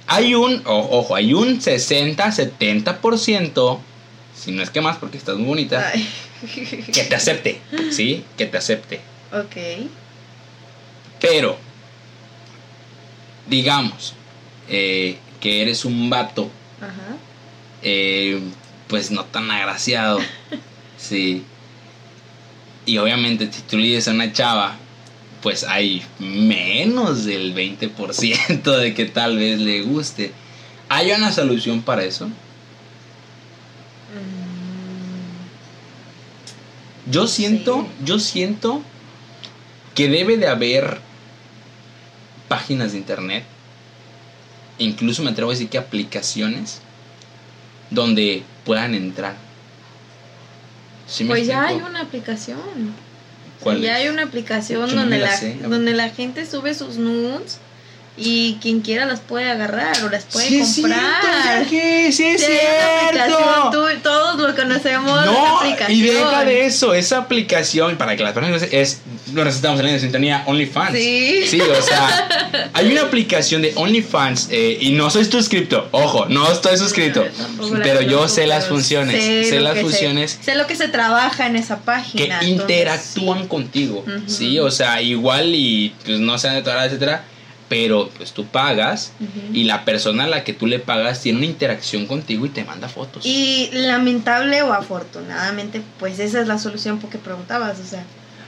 hay un, ojo, hay un 60-70%, si no es que más porque estás muy bonita, Ay. que te acepte, ¿sí? Que te acepte. ok, Pero, digamos, eh, que eres un vato ajá, eh, pues no tan agraciado. Sí. Y obviamente si tú le dices a una chava, pues hay menos del 20% de que tal vez le guste. ¿Hay una solución para eso? Mm, Yo siento, Sí. yo siento que debe de haber páginas de internet, incluso me atrevo a decir que aplicaciones donde puedan entrar. ¿Sí me pues ya hay una aplicación. ¿Cuál ya es? hay una aplicación Yo donde la sé, donde la gente sube sus nudes y quien quiera las puede agarrar o las puede Sí es comprar. cierto, sí es Sí, aplicación, cierto. tú- todos lo conocemos. No, aplicación. y deja de eso, esa aplicación, para que las personas es nos estamos saliendo de sintonía OnlyFans. Sí. Sí, o sea, hay una aplicación de OnlyFans eh, y no soy suscripto. Ojo, no estoy suscrito. La Pero yo sé las funciones. Sé, lo las que funciones sé lo que se trabaja en esa que página. entonces, interactúan sí. contigo. Sí, o sea, igual y pues no sean de toda la etcétera. Pero pues tú pagas y la persona a la que tú le pagas tiene una interacción contigo y te manda fotos. Y lamentable o afortunadamente, pues esa es la solución porque preguntabas, o sea.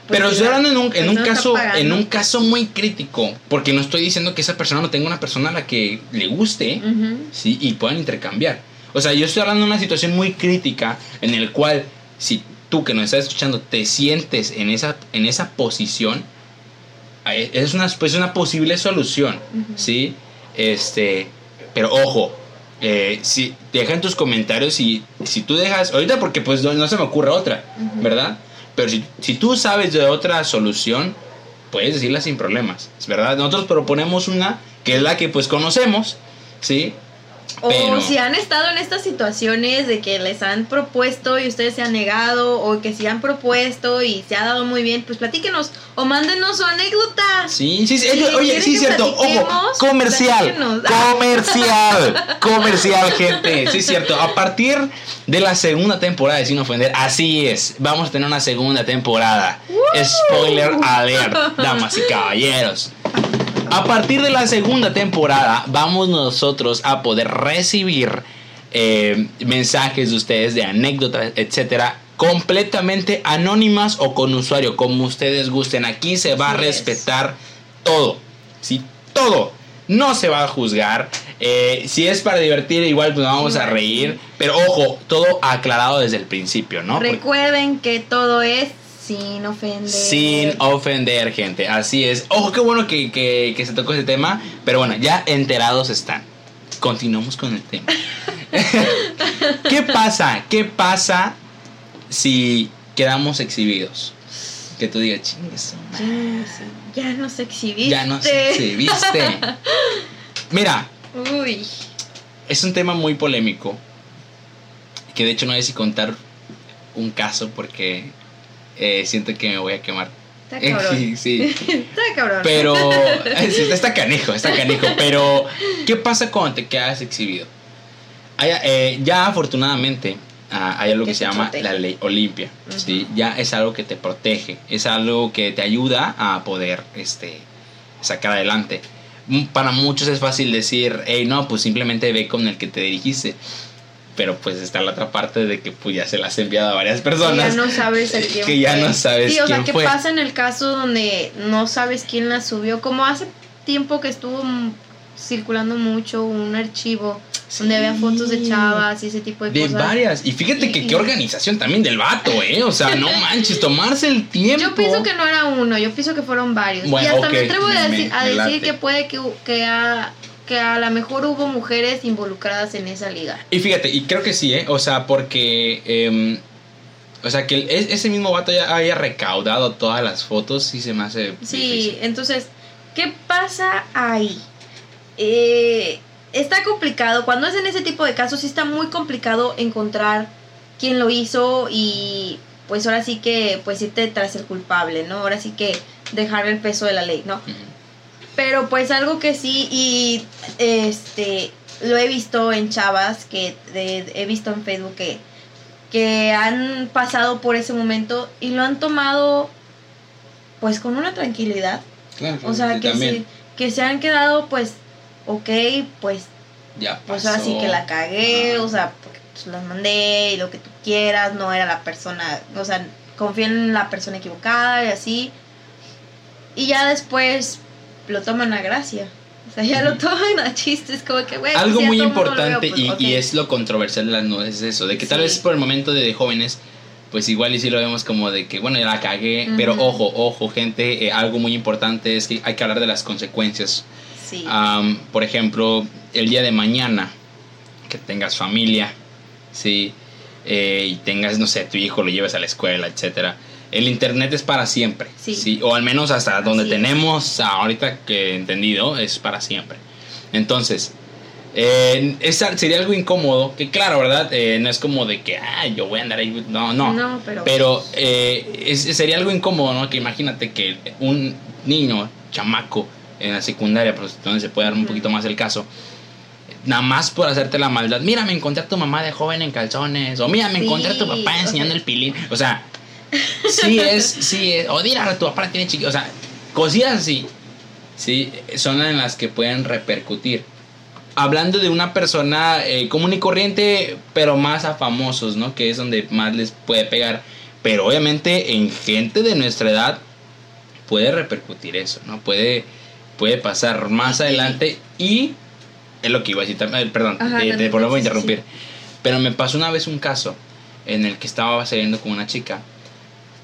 pues, Pero estoy la hablando en un, en un persona está caso en un caso muy crítico, porque no estoy diciendo que esa persona no tenga una persona a la que le guste, sí, y puedan intercambiar. O sea, yo estoy hablando de una situación muy crítica en el cual si tú que nos estás escuchando te sientes en esa en esa posición es una pues una posible solución. ¿sí? Este, pero ojo, eh, si deja en tus comentarios si, si tú dejas, ahorita porque pues no, no se me ocurre otra. ¿verdad? Pero si, si tú sabes de otra solución, puedes decirla sin problemas, ¿es verdad? Nosotros proponemos una que es la que pues conocemos, ¿sí? O Pero- si han estado en estas situaciones de que les han propuesto y ustedes se han negado, o que si han propuesto y se ha dado muy bien, pues platíquenos o mándenos su anécdota. Sí, sí, sí, oye, ¿quieren sí, cierto, ojo, comercial, comercial, comercial, gente, sí, cierto, a partir de la segunda temporada, de Sin Ofender, así es, vamos a tener una segunda temporada, spoiler alert, damas y caballeros. A partir de la segunda temporada vamos nosotros a poder recibir eh, mensajes de ustedes de anécdotas, etcétera, completamente anónimas o con usuario, como ustedes gusten. Aquí se va a respetar todo, ¿sí? Todo. No se va a juzgar. Eh, si es para divertir, igual pues, nos vamos a reír. Pero ojo, todo aclarado desde el principio, ¿no? Recuerden que todo es sin ofender. sin ofender, gente. Así es. Ojo, qué bueno que, que- que se tocó ese tema. Pero bueno, ya enterados están. Continuamos con el tema. ¿Qué pasa? ¿Qué pasa si quedamos exhibidos? Que tú digas, chingues. Ya, ya nos exhibiste. Ya nos exhibiste. Mira, Uy. es un tema muy polémico. Que de hecho no sé si contar un caso porque eh, siento que me voy a quemar. Está cabrón. Sí, sí. Está cabrón. Pero está canijo, está canijo. Pero, ¿qué pasa cuando te quedas exhibido? Hay, eh, ya afortunadamente ah, hay algo Que que se llama protege. la ley Olimpia. ¿sí? Ya es algo que te protege, es algo que te ayuda a poder este, sacar adelante. Mm, Para muchos es fácil decir, hey, no, pues simplemente ve con el que te dirigiste. Pero pues está la otra parte de que pues ya se las has enviado a varias Que personas. ya no sabes a quién que ya fue. no sabes Sí, o sea, ¿qué fue. pasa en el caso donde no sabes quién la subió? Como hace tiempo que estuvo circulando mucho un archivo donde había fotos de chavas y ese tipo de, De cosas. varias. Y fíjate que Y- qué organización también del vato, ¿eh? O sea, no manches, tomarse el tiempo. Yo pienso que no era uno, yo pienso que fueron varios. Bueno, y hasta me atrevo a decir, me a decir que puede que, que, a, que a lo mejor hubo mujeres involucradas en esa liga. Y fíjate, y creo que sí, ¿eh? O sea, porque. em, o sea, que ese mismo vato ya haya recaudado todas las fotos y se me hace. Sí, difícil. entonces, ¿qué pasa ahí? Eh, está complicado, cuando es en ese tipo de casos, sí está muy complicado encontrar quién lo hizo y pues ahora sí que pues irte tras el culpable, ¿no? Ahora sí que dejar el peso de la ley, ¿no? Pero pues algo que sí y este lo he visto en chavas que de- he visto en Facebook que que han pasado por ese momento y lo han tomado pues con una tranquilidad, Claro, o sea, que se, que se han quedado pues ok, pues Ya pues pasó. ahora sí que la cagué, Ajá. o sea, porque pues, las mandé y lo que tú quieras, no era la persona, o sea, confía en la persona equivocada y así. Y ya después lo toman a gracia. O sea, ya lo toman a chistes, como que, güey. Algo pues, ya muy importante pues, y, es lo controversial de las nudes es eso, de que tal vez por el momento de, jóvenes, pues igual y sí lo vemos como de que, bueno, ya la cagué, pero ojo, ojo, gente, eh, algo muy importante es que hay que hablar de las consecuencias. Sí. Am, por ejemplo, el día de mañana, que tengas familia, ¿sí? Eh, y tengas, no sé, tu hijo lo lleves a la escuela, etcétera. El internet es para siempre, Sí. O al menos hasta donde Así es. tenemos ahorita que entendido, es para siempre. Entonces, Eh, esa sería algo incómodo, que claro, ¿verdad? Eh, no es como de que, ah, yo voy a andar ahí. No, no. No, pero. Pero eh, es- sería algo incómodo, ¿no? Que imagínate que un niño, chamaco, en la secundaria, pues donde se puede dar un poquito más el caso, nada más por hacerte la maldad. Mira, me encontré a tu mamá de joven en calzones. O mira, me Sí, encontré a tu papá enseñando el pilín. O sea, sí es, sí es. O mira, tu papá tiene chiquito. O sea, cosillas así. Sí, son en las que pueden repercutir. Hablando de una persona eh, común y corriente, pero más a famosos, ¿no? Que es donde más les puede pegar. Pero obviamente en gente de nuestra edad puede repercutir eso, ¿no? Puede, puede pasar más Sí. adelante y es lo que iba a decir también, eh, perdón, Ajá, te, volvemos a sí, interrumpir. Pero me pasó una vez un caso en el que estaba saliendo con una chica.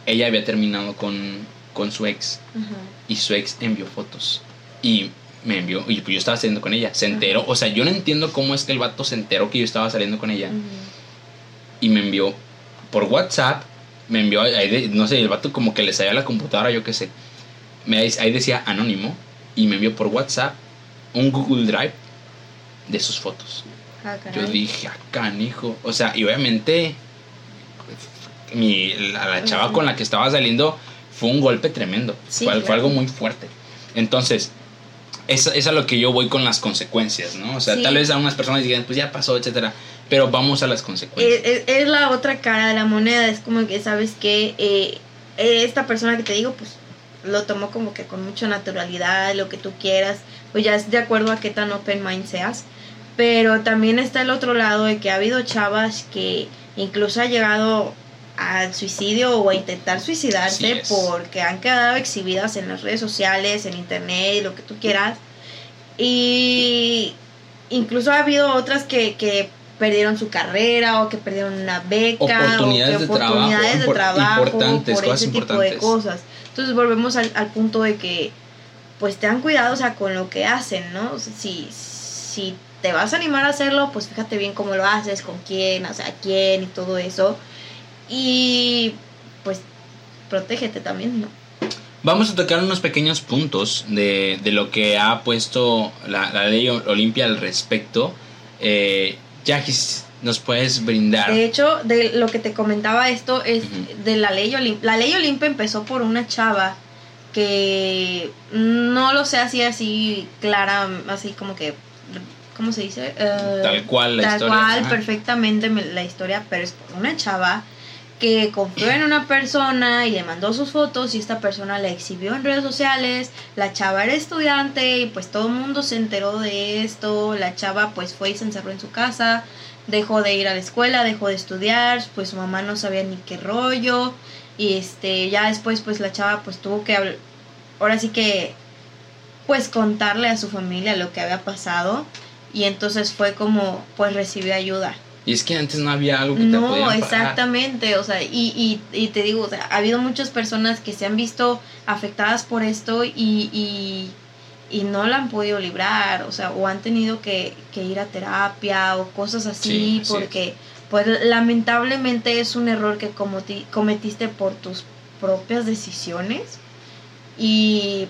Ella había terminado con, con su ex y su ex envió fotos. Y me envió y pues yo estaba saliendo con ella se enteró. O sea yo no entiendo cómo es que el vato se enteró que yo estaba saliendo con ella. Y me envió por WhatsApp me envió ahí no sé el vato como que le salió a la computadora yo qué sé. Me, ahí decía anónimo y me envió por WhatsApp un Google Drive de sus fotos. Ah, yo dije acá hijo o sea y obviamente mi, la, la chava con la que estaba saliendo fue un golpe tremendo Sí, fue, fue claro. algo muy fuerte entonces es, es a lo que yo voy con las consecuencias no o sea Sí. tal vez a unas personas digan pues ya pasó etcétera pero vamos a las consecuencias Es, es- es la otra cara de la moneda, es como que, ¿sabes que esta persona que te digo, pues lo tomó como que con mucha naturalidad, lo que tú quieras, pues ya es de acuerdo a qué tan open mind seas. Pero también está el otro lado de que ha habido chavas que incluso ha llegado al suicidio o a intentar suicidarse porque han quedado exhibidas en las redes sociales, en internet, lo que tú quieras. Y incluso ha habido otras que, que perdieron su carrera o que perdieron una beca Oportunidades o que de trabajo, oportunidades de trabajo importantes, por ese tipo de cosas. Entonces volvemos al, al punto de que pues tengan cuidado o sea, con lo que hacen, ¿no? O sea, si, si te vas a animar a hacerlo, pues fíjate bien cómo lo haces, con quién, o sea, quién y todo eso. Y pues protégete también, ¿no? Vamos a tocar unos pequeños puntos de, de lo que ha puesto la, la ley Olimpia al respecto. Eh, ¿nos puedes brindar? De hecho, de lo que te comentaba esto es de la ley Olimpia. La ley Olimpia empezó por una chava que no lo sé así así clara, así como que ¿cómo se dice? Eh, Tal cual la tal historia. cual, Ajá. perfectamente me- la historia, pero es por una chava que confió en una persona y le mandó sus fotos y esta persona la exhibió en redes sociales. La chava era estudiante y pues todo el mundo se enteró de esto. La chava pues fue y se encerró en su casa, dejó de ir a la escuela, dejó de estudiar, pues su mamá no sabía ni qué rollo y este ya después pues la chava pues tuvo que habl- ahora sí que pues contarle a su familia lo que había pasado y entonces fue como pues recibió ayuda. Y es que antes no había algo que te No, pagar. exactamente, o sea, y, y, y te digo, o sea, ha habido muchas personas que se han visto afectadas por esto y, y, y no la han podido librar, o sea, o han tenido que, que ir a terapia o cosas así, Sí, así porque pues lamentablemente es un error que cometiste por tus propias decisiones y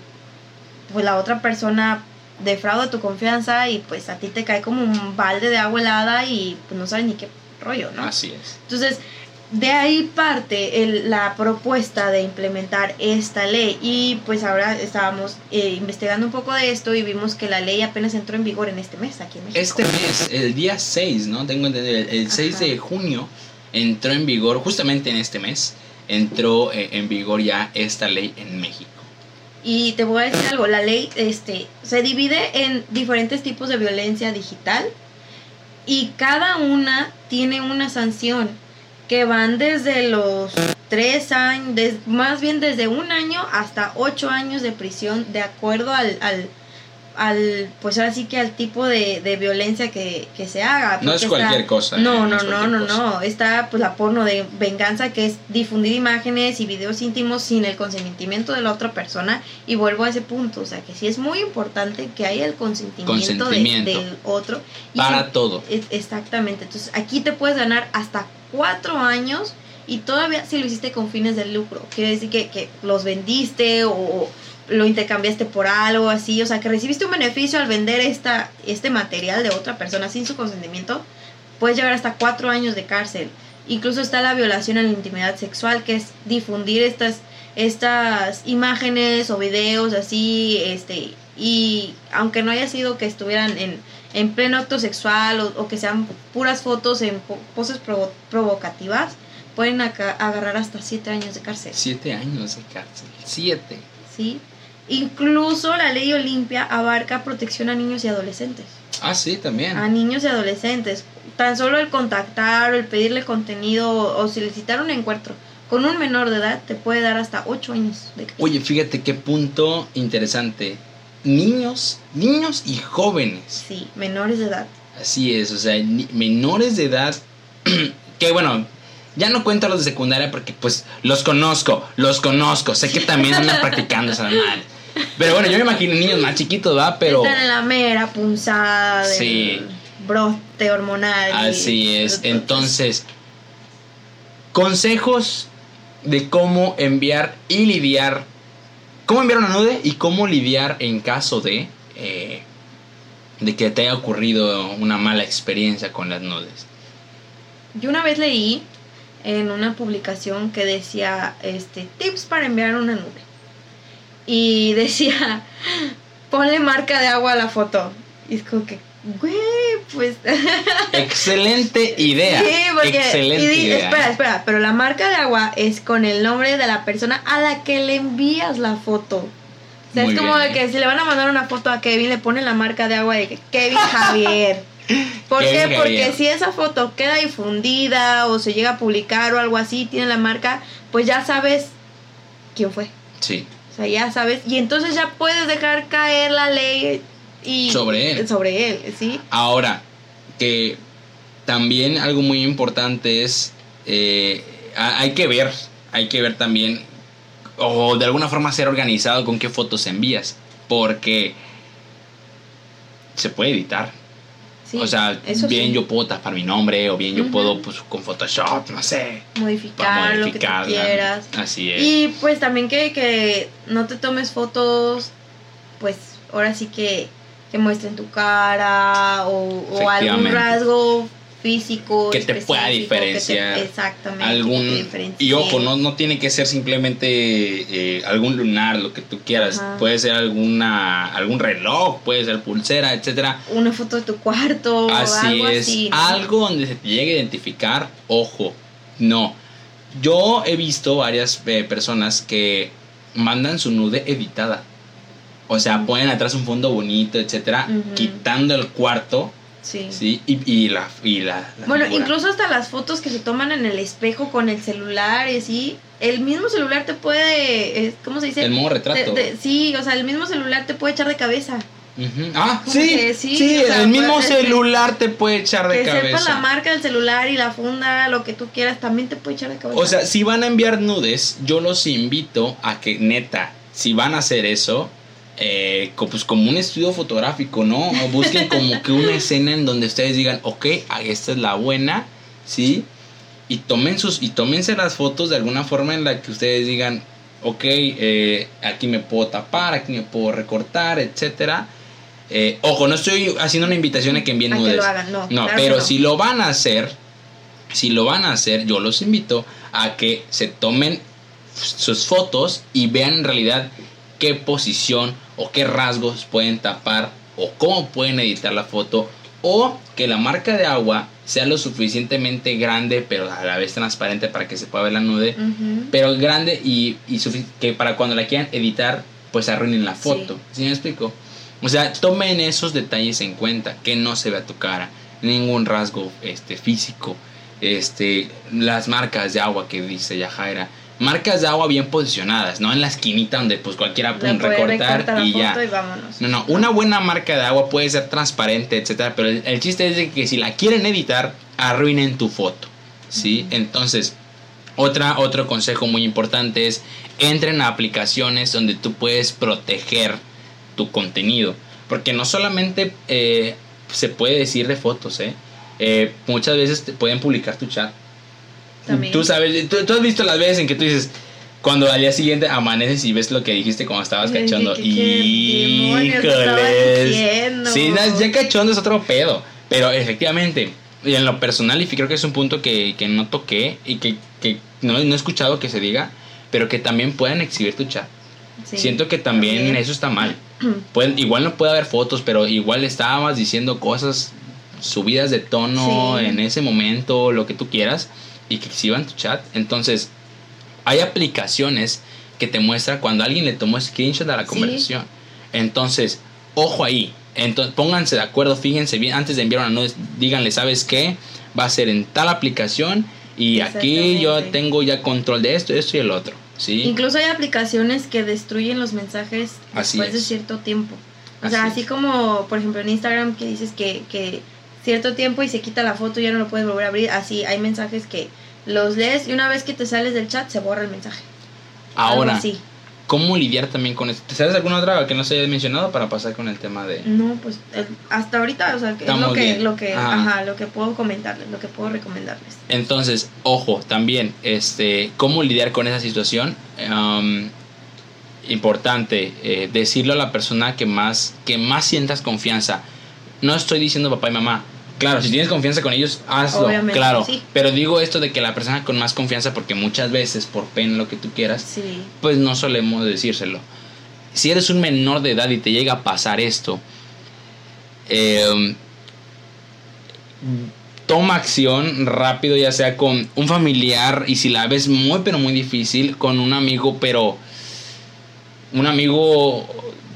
pues la otra persona defrauda tu confianza y pues a ti te cae como un balde de agua helada y pues no sabes ni qué rollo, ¿no? Así es. Entonces, de ahí parte el- la propuesta de implementar esta ley y pues ahora estábamos eh, investigando un poco de esto y vimos que la ley apenas entró en vigor en este mes aquí en México. Este mes, el día 6, ¿no? Tengo entendido, el, el 6 Ajá. de junio entró en vigor, justamente en este mes, entró eh, en vigor ya esta ley en México. Y te voy a decir algo, la ley este, se divide en diferentes tipos de violencia digital y cada una tiene una sanción que van desde los tres años, más bien desde un año hasta ocho años de prisión de acuerdo al, al, al pues ahora sí que al tipo de, de violencia que, que se haga. No es está- cualquier cosa. ¿eh? no, no, no, no, cosa. no. Está pues la porno de venganza que es difundir imágenes y videos íntimos sin el consentimiento de la otra persona. Y vuelvo a ese punto, o sea que sí es muy importante que haya el consentimiento, de- Consentimiento. del otro. Y Para sí, todo. es- exactamente. Entonces aquí te puedes ganar hasta cuatro años y todavía si lo hiciste con fines de lucro, quiere decir que, que los vendiste o lo intercambiaste por algo así, o sea, que recibiste un beneficio al vender esta, este material de otra persona sin su consentimiento, puedes llegar hasta cuatro años de cárcel. Incluso está la violación a la intimidad sexual, que es difundir estas, estas imágenes o videos así, este, y aunque no haya sido que estuvieran en, en pleno acto sexual o, o que sean puras fotos en po- poses provo- provocativas, pueden agarrar hasta siete años de cárcel. Siete años de cárcel. Siete. ¿sí? Incluso la ley Olimpia abarca protección a niños y adolescentes. Ah, sí, también. A niños y adolescentes. Tan solo el contactar o el pedirle contenido o, solicitar un encuentro con un menor de edad te puede dar hasta 8 años de cárcel. Oye, fíjate qué punto interesante. Niños, niños y jóvenes. Sí, menores de edad. Así es, o sea, menores de edad. que bueno, ya no cuento los de secundaria porque pues los conozco, los conozco. Sé que también andan practicando esa madre. Pero bueno, yo me imagino niños más chiquitos, ¿va? Pero Están en la mera punzada Sí. brote hormonal. así es. Entonces, consejos de cómo enviar y lidiar. Cómo enviar una nude y cómo lidiar en caso de. eh, de que te haya ocurrido una mala experiencia con las nudes. Yo una vez leí en una publicación que decía este tips para enviar una nube. Y decía, ponle marca de agua a la foto. Y es como que, güey, pues. Excelente idea. Sí, porque. Excelente y di- idea. Espera, espera, pero la marca de agua es con el nombre de la persona a la que le envías la foto. O sea, Muy es como bien. de que si le van a mandar una foto a Kevin, le ponen la marca de agua de que Kevin Javier. ¿Por qué? Javier. Porque si esa foto queda difundida o se llega a publicar o algo así, tiene la marca, pues ya sabes quién fue. Sí. O sea, ya sabes. Y entonces ya puedes dejar caer la ley y Sobre él. Sobre él, ¿sí? Ahora, que también algo muy importante es, eh, ha- hay que ver, hay que ver también, o de alguna forma ser organizado con qué fotos envías, porque se puede editar. Sí, o sea, bien sí. yo puedo tapar mi nombre, o bien yo puedo, pues, con Photoshop, no sé, modificar, lo que tú quieras. Así es. Y pues también que, que no te tomes fotos, pues ahora sí que, que muestren tu cara o, o algún rasgo físico. Que te pueda específico, que te- diferenciar exactamente. que te y ojo no no tiene que ser simplemente eh, algún lunar lo que tú quieras Ajá. puede ser alguna algún reloj puede ser pulsera etcétera Una foto de tu cuarto así algo es así. ¿no? algo donde se te llegue a identificar ojo no yo he visto varias eh, personas que mandan su nude editada o sea Ujú. ponen atrás un fondo bonito etcétera quitando el cuarto Sí. sí y, y la y la, la Bueno, figura. incluso hasta las fotos que se toman en el espejo con el celular y así, el mismo celular te puede, eh, ¿cómo se dice? el modo retrato te- sí, o sea, el mismo celular te puede echar de cabeza. Ah, sí, que sí, sí, o sea, el mismo celular te puede echar de que cabeza. sepas la marca del celular y la funda, lo que tú quieras, también te puede echar de cabeza. O sea, si van a enviar nudes, yo los invito a que, neta, si van a hacer eso, eh, pues como un estudio fotográfico, ¿no? O busquen como que una escena en donde ustedes digan, ok, ah, esta es la buena, ¿sí? Y tomen sus, y tómense las fotos de alguna forma en la que ustedes digan, ok, eh, aquí me puedo tapar, aquí me puedo recortar, etcétera. Eh, ojo, no estoy haciendo una invitación a que envíen nudes. no. No, claro pero no. si lo van a hacer, si lo van a hacer, yo los invito a que se tomen sus fotos y vean en realidad qué posición o qué rasgos pueden tapar o cómo pueden editar la foto o que la marca de agua sea lo suficientemente grande pero a la vez transparente para que se pueda ver la nude pero grande y, y que para cuando la quieran editar pues arruinen la foto. ¿sí, me explico? o sea tomen esos detalles en cuenta que no se vea tu cara ningún rasgo este físico este las marcas de agua que dice Yajaira marcas de agua bien posicionadas no en la esquinita donde pues cualquiera puede recortar y ya foto y vámonos. no, no, una buena marca de agua puede ser transparente, etcétera, pero el, el chiste es de que si la quieren editar, arruinen tu foto, ¿sí? Entonces, otra, otro consejo muy importante es entren a aplicaciones donde tú puedes proteger tu contenido, porque no solamente eh, se puede decir de fotos, ¿eh? Eh, muchas veces te pueden publicar tu chat. También. Tú sabes, tú, tú has visto las veces en que tú dices, cuando al día siguiente amaneces y ves lo que dijiste cuando estabas cachondo. ¿qué- qué demonios estabas Híjoles. Sí, ya cachondo es otro pedo. Pero efectivamente, y en lo personal, y creo que es un punto que, que no toqué y que, que no, no he escuchado que se diga, pero que también puedan exhibir tu chat. Sí, Siento que también, eso está mal. Pueden- igual no puede haber fotos, pero igual estabas diciendo cosas subidas de tono Sí. en ese momento, lo que tú quieras, y que exhiban tu chat. Entonces, hay aplicaciones que te muestran cuando alguien le tomó screenshot a la Sí. conversación. Entonces, ojo ahí. Entonces, pónganse de acuerdo, fíjense bien, antes de enviar una nude, díganle, ¿sabes qué? Va a ser en tal aplicación y aquí yo tengo ya control de esto, esto y el otro. ¿sí? Incluso hay aplicaciones que destruyen los mensajes Así después de cierto tiempo. O sea, Así así es. como, por ejemplo, en Instagram que dices que, que cierto tiempo y se quita la foto y ya no lo puedes volver a abrir. Así hay mensajes que los lees y una vez que te sales del chat se borra el mensaje. Ahora, así. ¿cómo lidiar también con esto? ¿Te sabes alguna otra que no se haya mencionado para pasar con el tema de... No, pues el- hasta ahorita, o sea, que es lo que, bien. lo que, Ajá. ajá, lo que puedo comentarles, lo que puedo recomendarles. Entonces, ojo, también, este, cómo lidiar con esa situación. Am, importante, eh, decirlo a la persona que más, que más sientas confianza. No estoy diciendo papá y mamá. Claro, si tienes confianza con ellos, hazlo, Obviamente, claro. sí. Pero digo esto de que la persona con más confianza, porque muchas veces, por pena, lo que tú quieras, Sí, pues no solemos decírselo. Si eres un menor de edad y te llega a pasar esto, eh, toma acción rápido, ya sea con un familiar y si la ves muy pero muy difícil, con un amigo, pero un amigo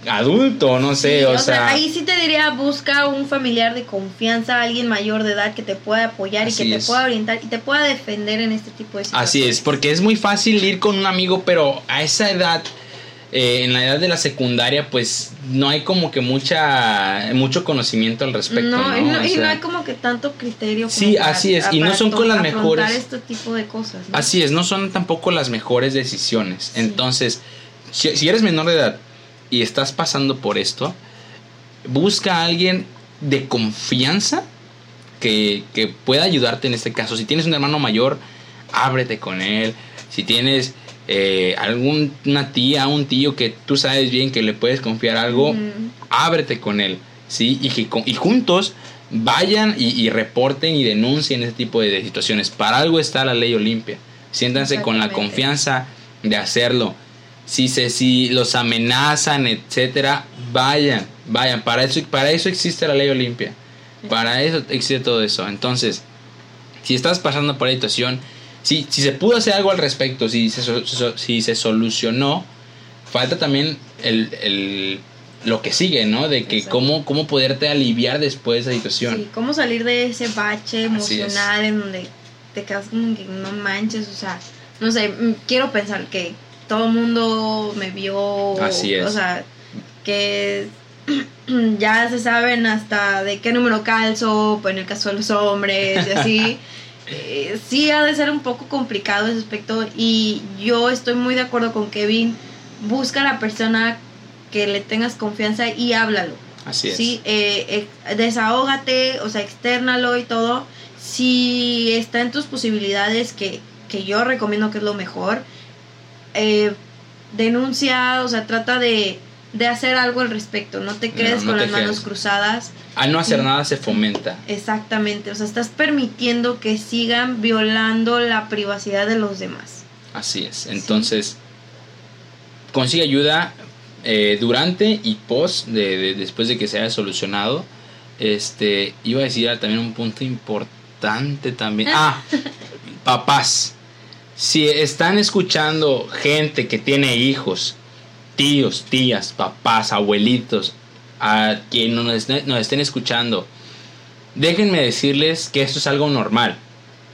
adulto, no sé, Sí, o, sea, ahí sí te diría, busca un familiar de confianza, alguien mayor de edad que te pueda apoyar y que te es. pueda orientar y te pueda defender en este tipo de situaciones. Así es, porque es muy fácil ir con un amigo, pero a esa edad, eh, en la edad de la secundaria, pues no hay como que mucha mucho conocimiento al respecto. no, No, y no, O y no sea, hay como que tanto criterio. como Sí, para- así es, y no son con las mejores. este tipo de cosas. ¿no? Así es, no son tampoco las mejores decisiones. Sí. Entonces, si, si eres menor de edad y estás pasando por esto, busca a alguien de confianza que, que pueda ayudarte en este caso. Si tienes un hermano mayor, ábrete con él. Si tienes eh, alguna tía, un tío que tú sabes bien que le puedes confiar algo, ábrete con él, ¿sí? Y, que, y juntos vayan y, y reporten y denuncien ese tipo de, de situaciones. Para algo está la ley Olimpia. Siéntanse con la confianza de hacerlo. Si, se, si los amenazan, etcétera, vayan, vayan. Para eso, para eso existe la ley Olimpia. Para eso existe todo eso. Entonces, si estás pasando por la situación, si, si se pudo hacer algo al respecto, si se, si se solucionó, falta también el, el- lo que sigue, ¿no? De que Exacto. cómo, cómo poderte aliviar después de esa situación. Sí, cómo salir de ese bache emocional en donde te quedas como que no manches, o sea, no sé, mm, quiero pensar que todo el mundo me vio, Así es. o sea, que ya se saben hasta de qué número calzo, pues en el caso de los hombres y así. Eh, sí ha de ser un poco complicado ese aspecto y yo estoy muy de acuerdo con Kevin, busca a la persona que le tengas confianza y háblalo. Así es. Sí, eh, eh, desahógate, o sea, externalo y todo. Si está en tus posibilidades, que, que yo recomiendo que es lo mejor, eh, denuncia, o sea, trata de, de hacer algo al respecto. No te quedes no con te las manos cruzadas. Al no hacer nada se fomenta. Exactamente, o sea, estás permitiendo que sigan violando la privacidad de los demás. Así es. Entonces, consigue ayuda eh, durante y post, de, de- después de que se haya solucionado. Este, iba a decir también un punto importante también. Ah, papás. Si están escuchando gente que tiene hijos, tíos, tías, papás, abuelitos, a quien nos, estén- nos estén escuchando, déjenme decirles que esto es algo normal,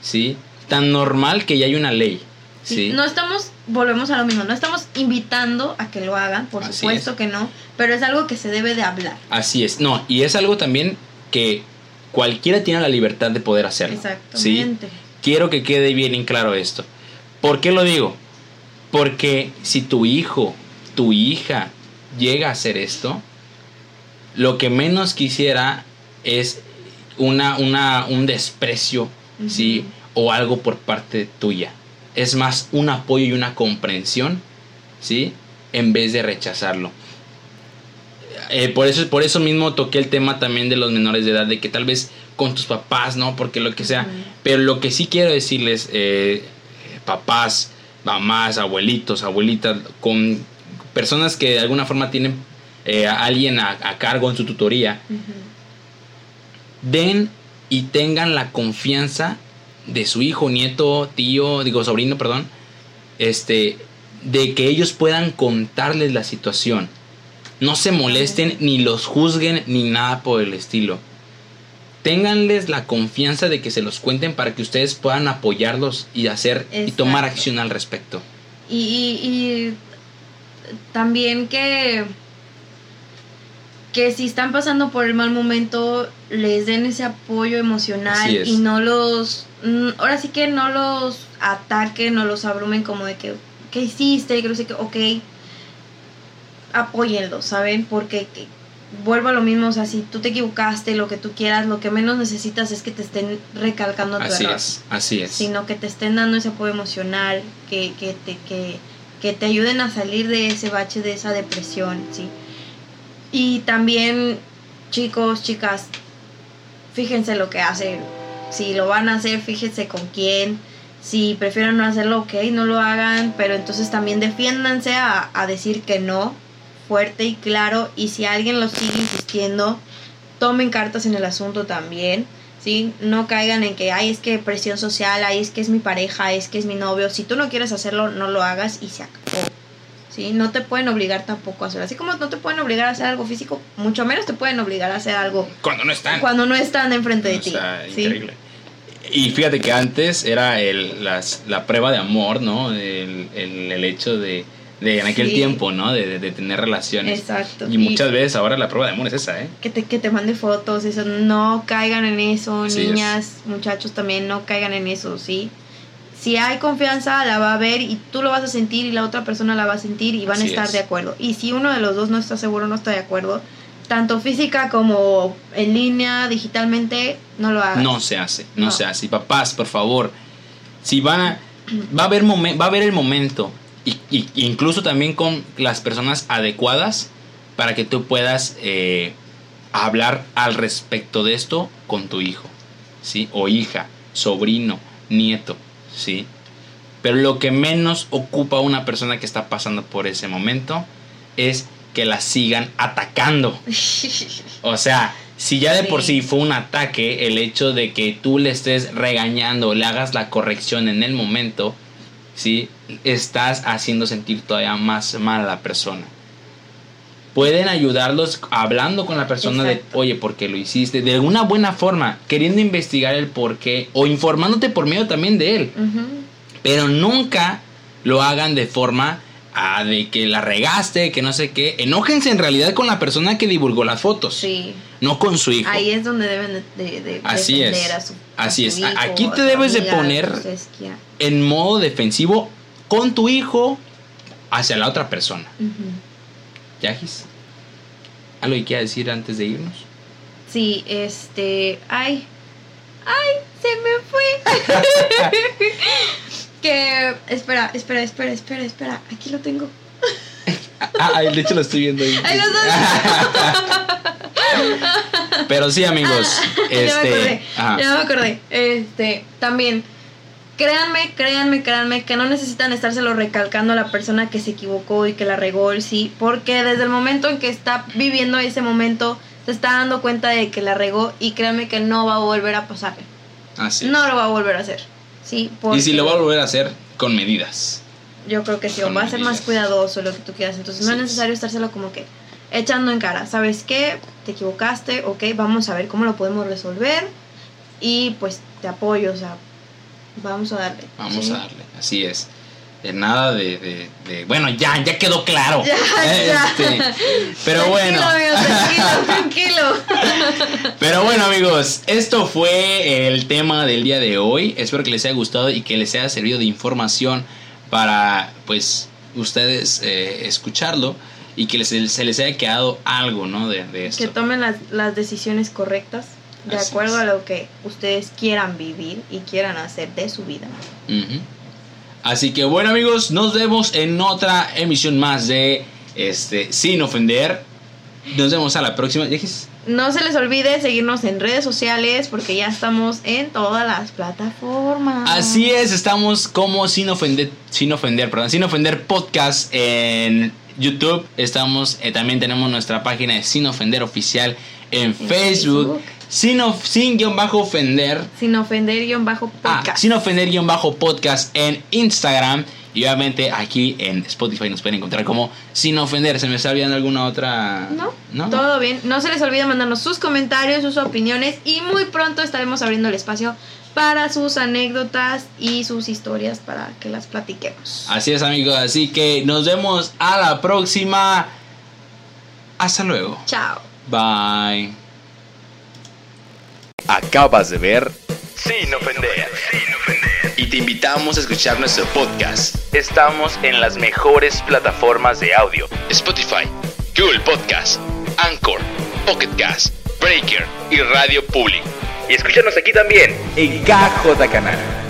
¿sí? Tan normal que ya hay una ley, Sí, ¿sí? No estamos, volvemos a lo mismo, no estamos invitando a que lo hagan, por Así supuesto es. que no, pero es algo que se debe de hablar. Así es, no, y es algo también que cualquiera tiene la libertad de poder hacerlo, ¿sí? Exactamente. Quiero que quede bien en claro esto. ¿Por qué lo digo? Porque si tu hijo, tu hija llega a hacer esto, lo que menos quisiera es una, una, un desprecio, ¿sí? o algo por parte tuya. Es más un apoyo y una comprensión, ¿sí? En vez de rechazarlo. Eh, por, eso, por eso mismo toqué el tema también de los menores de edad, de que tal vez con tus papás, ¿no? Porque lo que sea. Pero lo que sí quiero decirles, eh, papás, mamás, abuelitos, abuelitas, con personas que de alguna forma tienen eh, a alguien a, a cargo en su tutoría, den y tengan la confianza de su hijo, nieto, tío, digo sobrino, perdón, este, de que ellos puedan contarles la situación. No se molesten ni los juzguen ni nada por el estilo. Ténganles la confianza de que se los cuenten para que ustedes puedan apoyarlos y hacer y tomar acción al respecto. Y, y- y también que que si están pasando por el mal momento les den ese apoyo emocional y no los mm, ahora sí que no los ataquen no los abrumen como de que qué hiciste que no sé qué ok apóyenlos saben porque que- vuelvo a lo mismo o sea si tú te equivocaste lo que tú quieras lo que menos necesitas es que te estén recalcando tu Así error es, así es. sino que te estén dando ese apoyo emocional, que, que, te, que, que te ayuden a salir de ese bache, de esa depresión, ¿sí? Y también, chicos, chicas, fíjense lo que hacen. Si lo van a hacer, fíjense con quién. Si prefieren no hacerlo, ok, no lo hagan, pero entonces también defiéndanse a, a decir que no, fuerte y claro. Y si alguien lo sigue insistiendo, tomen cartas en el asunto también. ¿sí? No caigan en que, ay, es que presión social, ay, es que es mi pareja, es que es mi novio. Si tú no quieres hacerlo, no lo hagas y se acabó. ¿sí? No te pueden obligar tampoco a hacerlo. Así como no te pueden obligar a hacer algo físico, mucho menos te pueden obligar a hacer algo Cuando no están. cuando no están enfrente de ti. ¿sí? increíble. Y fíjate que antes era el, las, la prueba de amor, ¿no? El, el, el hecho de, de en aquel Sí. tiempo, ¿no? De, de- de tener relaciones. Exacto. Y muchas veces ahora la prueba de amor es esa, ¿eh? que te, que te mande fotos, eso, no caigan en eso, es. niñas, muchachos también, no caigan en eso, ¿sí? Si hay confianza, la va a ver y tú lo vas a sentir y la otra persona la va a sentir y van Así a estar es. de acuerdo. Y si uno de los dos no está seguro, no está de acuerdo, tanto física como en línea, digitalmente, no lo hagas. No se hace, no, No. se hace. Y papás, por favor, si van a, va a haber momen- va a haber el momento y, y- incluso también con las personas adecuadas para que tú puedas eh, hablar al respecto de esto con tu hijo, ¿sí? O hija, sobrino, nieto, ¿sí? Pero lo que menos ocupa a una persona que está pasando por ese momento es que la sigan atacando. O sea, si ya de por Sí. sí fue un ataque el hecho de que tú le estés regañando, le hagas la corrección en el momento, ¿sí? Estás haciendo sentir todavía más mal a la persona. Pueden ayudarlos hablando con la persona Exacto. de, oye, ¿por qué lo hiciste? De alguna buena forma, queriendo investigar el por qué o informándote por medio también de él. Pero nunca lo hagan de forma ah, de que la regaste, que no sé qué. Enójense en realidad con la persona que divulgó las fotos, Sí, no con su hijo. ahí es donde deben de, de- Así es. a su a Así su es. Hijo, aquí te debes de amiga, poner-. En modo defensivo con tu hijo hacia la otra persona. Ujú. Yagis, ¿algo que quieras decir antes de irnos? Sí, este. Ay. Ay, se me fue. que. Espera, espera, espera, espera, espera. Aquí lo tengo. Ah, de hecho lo estoy viendo ahí. Ay, los Pero sí, amigos. ya me este, acordé. ajá. Ya me acordé. Este. También. Créanme, créanme, créanme que no necesitan estárselo recalcando a la persona que se equivocó y que la regó, sí, porque desde el momento en que está viviendo ese momento, se está dando cuenta de que la regó y créanme que no va a volver a pasarle. Así es. No lo va a volver a hacer. Sí, Y si lo va a volver a hacer, con medidas. Yo creo que sí, o va a ser más cuidadoso lo que tú quieras. Entonces no es. necesario estárselo como que echando en cara. ¿Sabes qué? Te equivocaste, ok, vamos a ver cómo lo podemos resolver. Y pues te apoyo, o sea, vamos a darle. Vamos ¿sí? a darle, así es. De nada de, de- de- Bueno, ya, ya quedó claro. Ya, ya. Este, pero Tranquilo, bueno. amigo, tranquilo, tranquilo. Pero bueno, amigos, esto fue el tema del día de hoy. Espero que les haya gustado y que les haya servido de información para, pues, ustedes eh, escucharlo y que les- se les haya quedado algo, ¿no? De, de que esto. tomen las, las decisiones correctas. De Así acuerdo es. a lo que ustedes quieran vivir y quieran hacer de su vida. Ujú. Así que bueno amigos, nos vemos en otra emisión más de este Sin Ofender. Nos vemos a la próxima. No se les olvide seguirnos en redes sociales porque ya estamos en todas las plataformas. Así es, estamos como Sin Ofender, Sin Ofender, perdón, Sin Ofender Podcast en YouTube. Estamos, eh, también tenemos nuestra página de Sin Ofender Oficial en Facebook. Facebook. Sin, of- sin guion bajo ofender. Sin ofender guion bajo Ah, podcast. sin ofender guion bajo podcast en Instagram. Y obviamente aquí en Spotify nos pueden encontrar como Sin Ofender. ¿Se me está olvidando alguna otra? No, ¿No? todo bien. No se les olvide mandarnos sus comentarios, sus opiniones y muy pronto estaremos abriendo el espacio para sus anécdotas y sus historias para que las platiquemos. Así es amigos, así que nos vemos a la próxima. Hasta luego. Chao. Bye. Acabas de ver Sin ofender. Y te invitamos a escuchar nuestro podcast. Estamos en las mejores plataformas de audio: Spotify, Google Podcast, Anchor, Pocket Cast, Breaker y Radio Public. Y escúchanos aquí también en KJ Canal.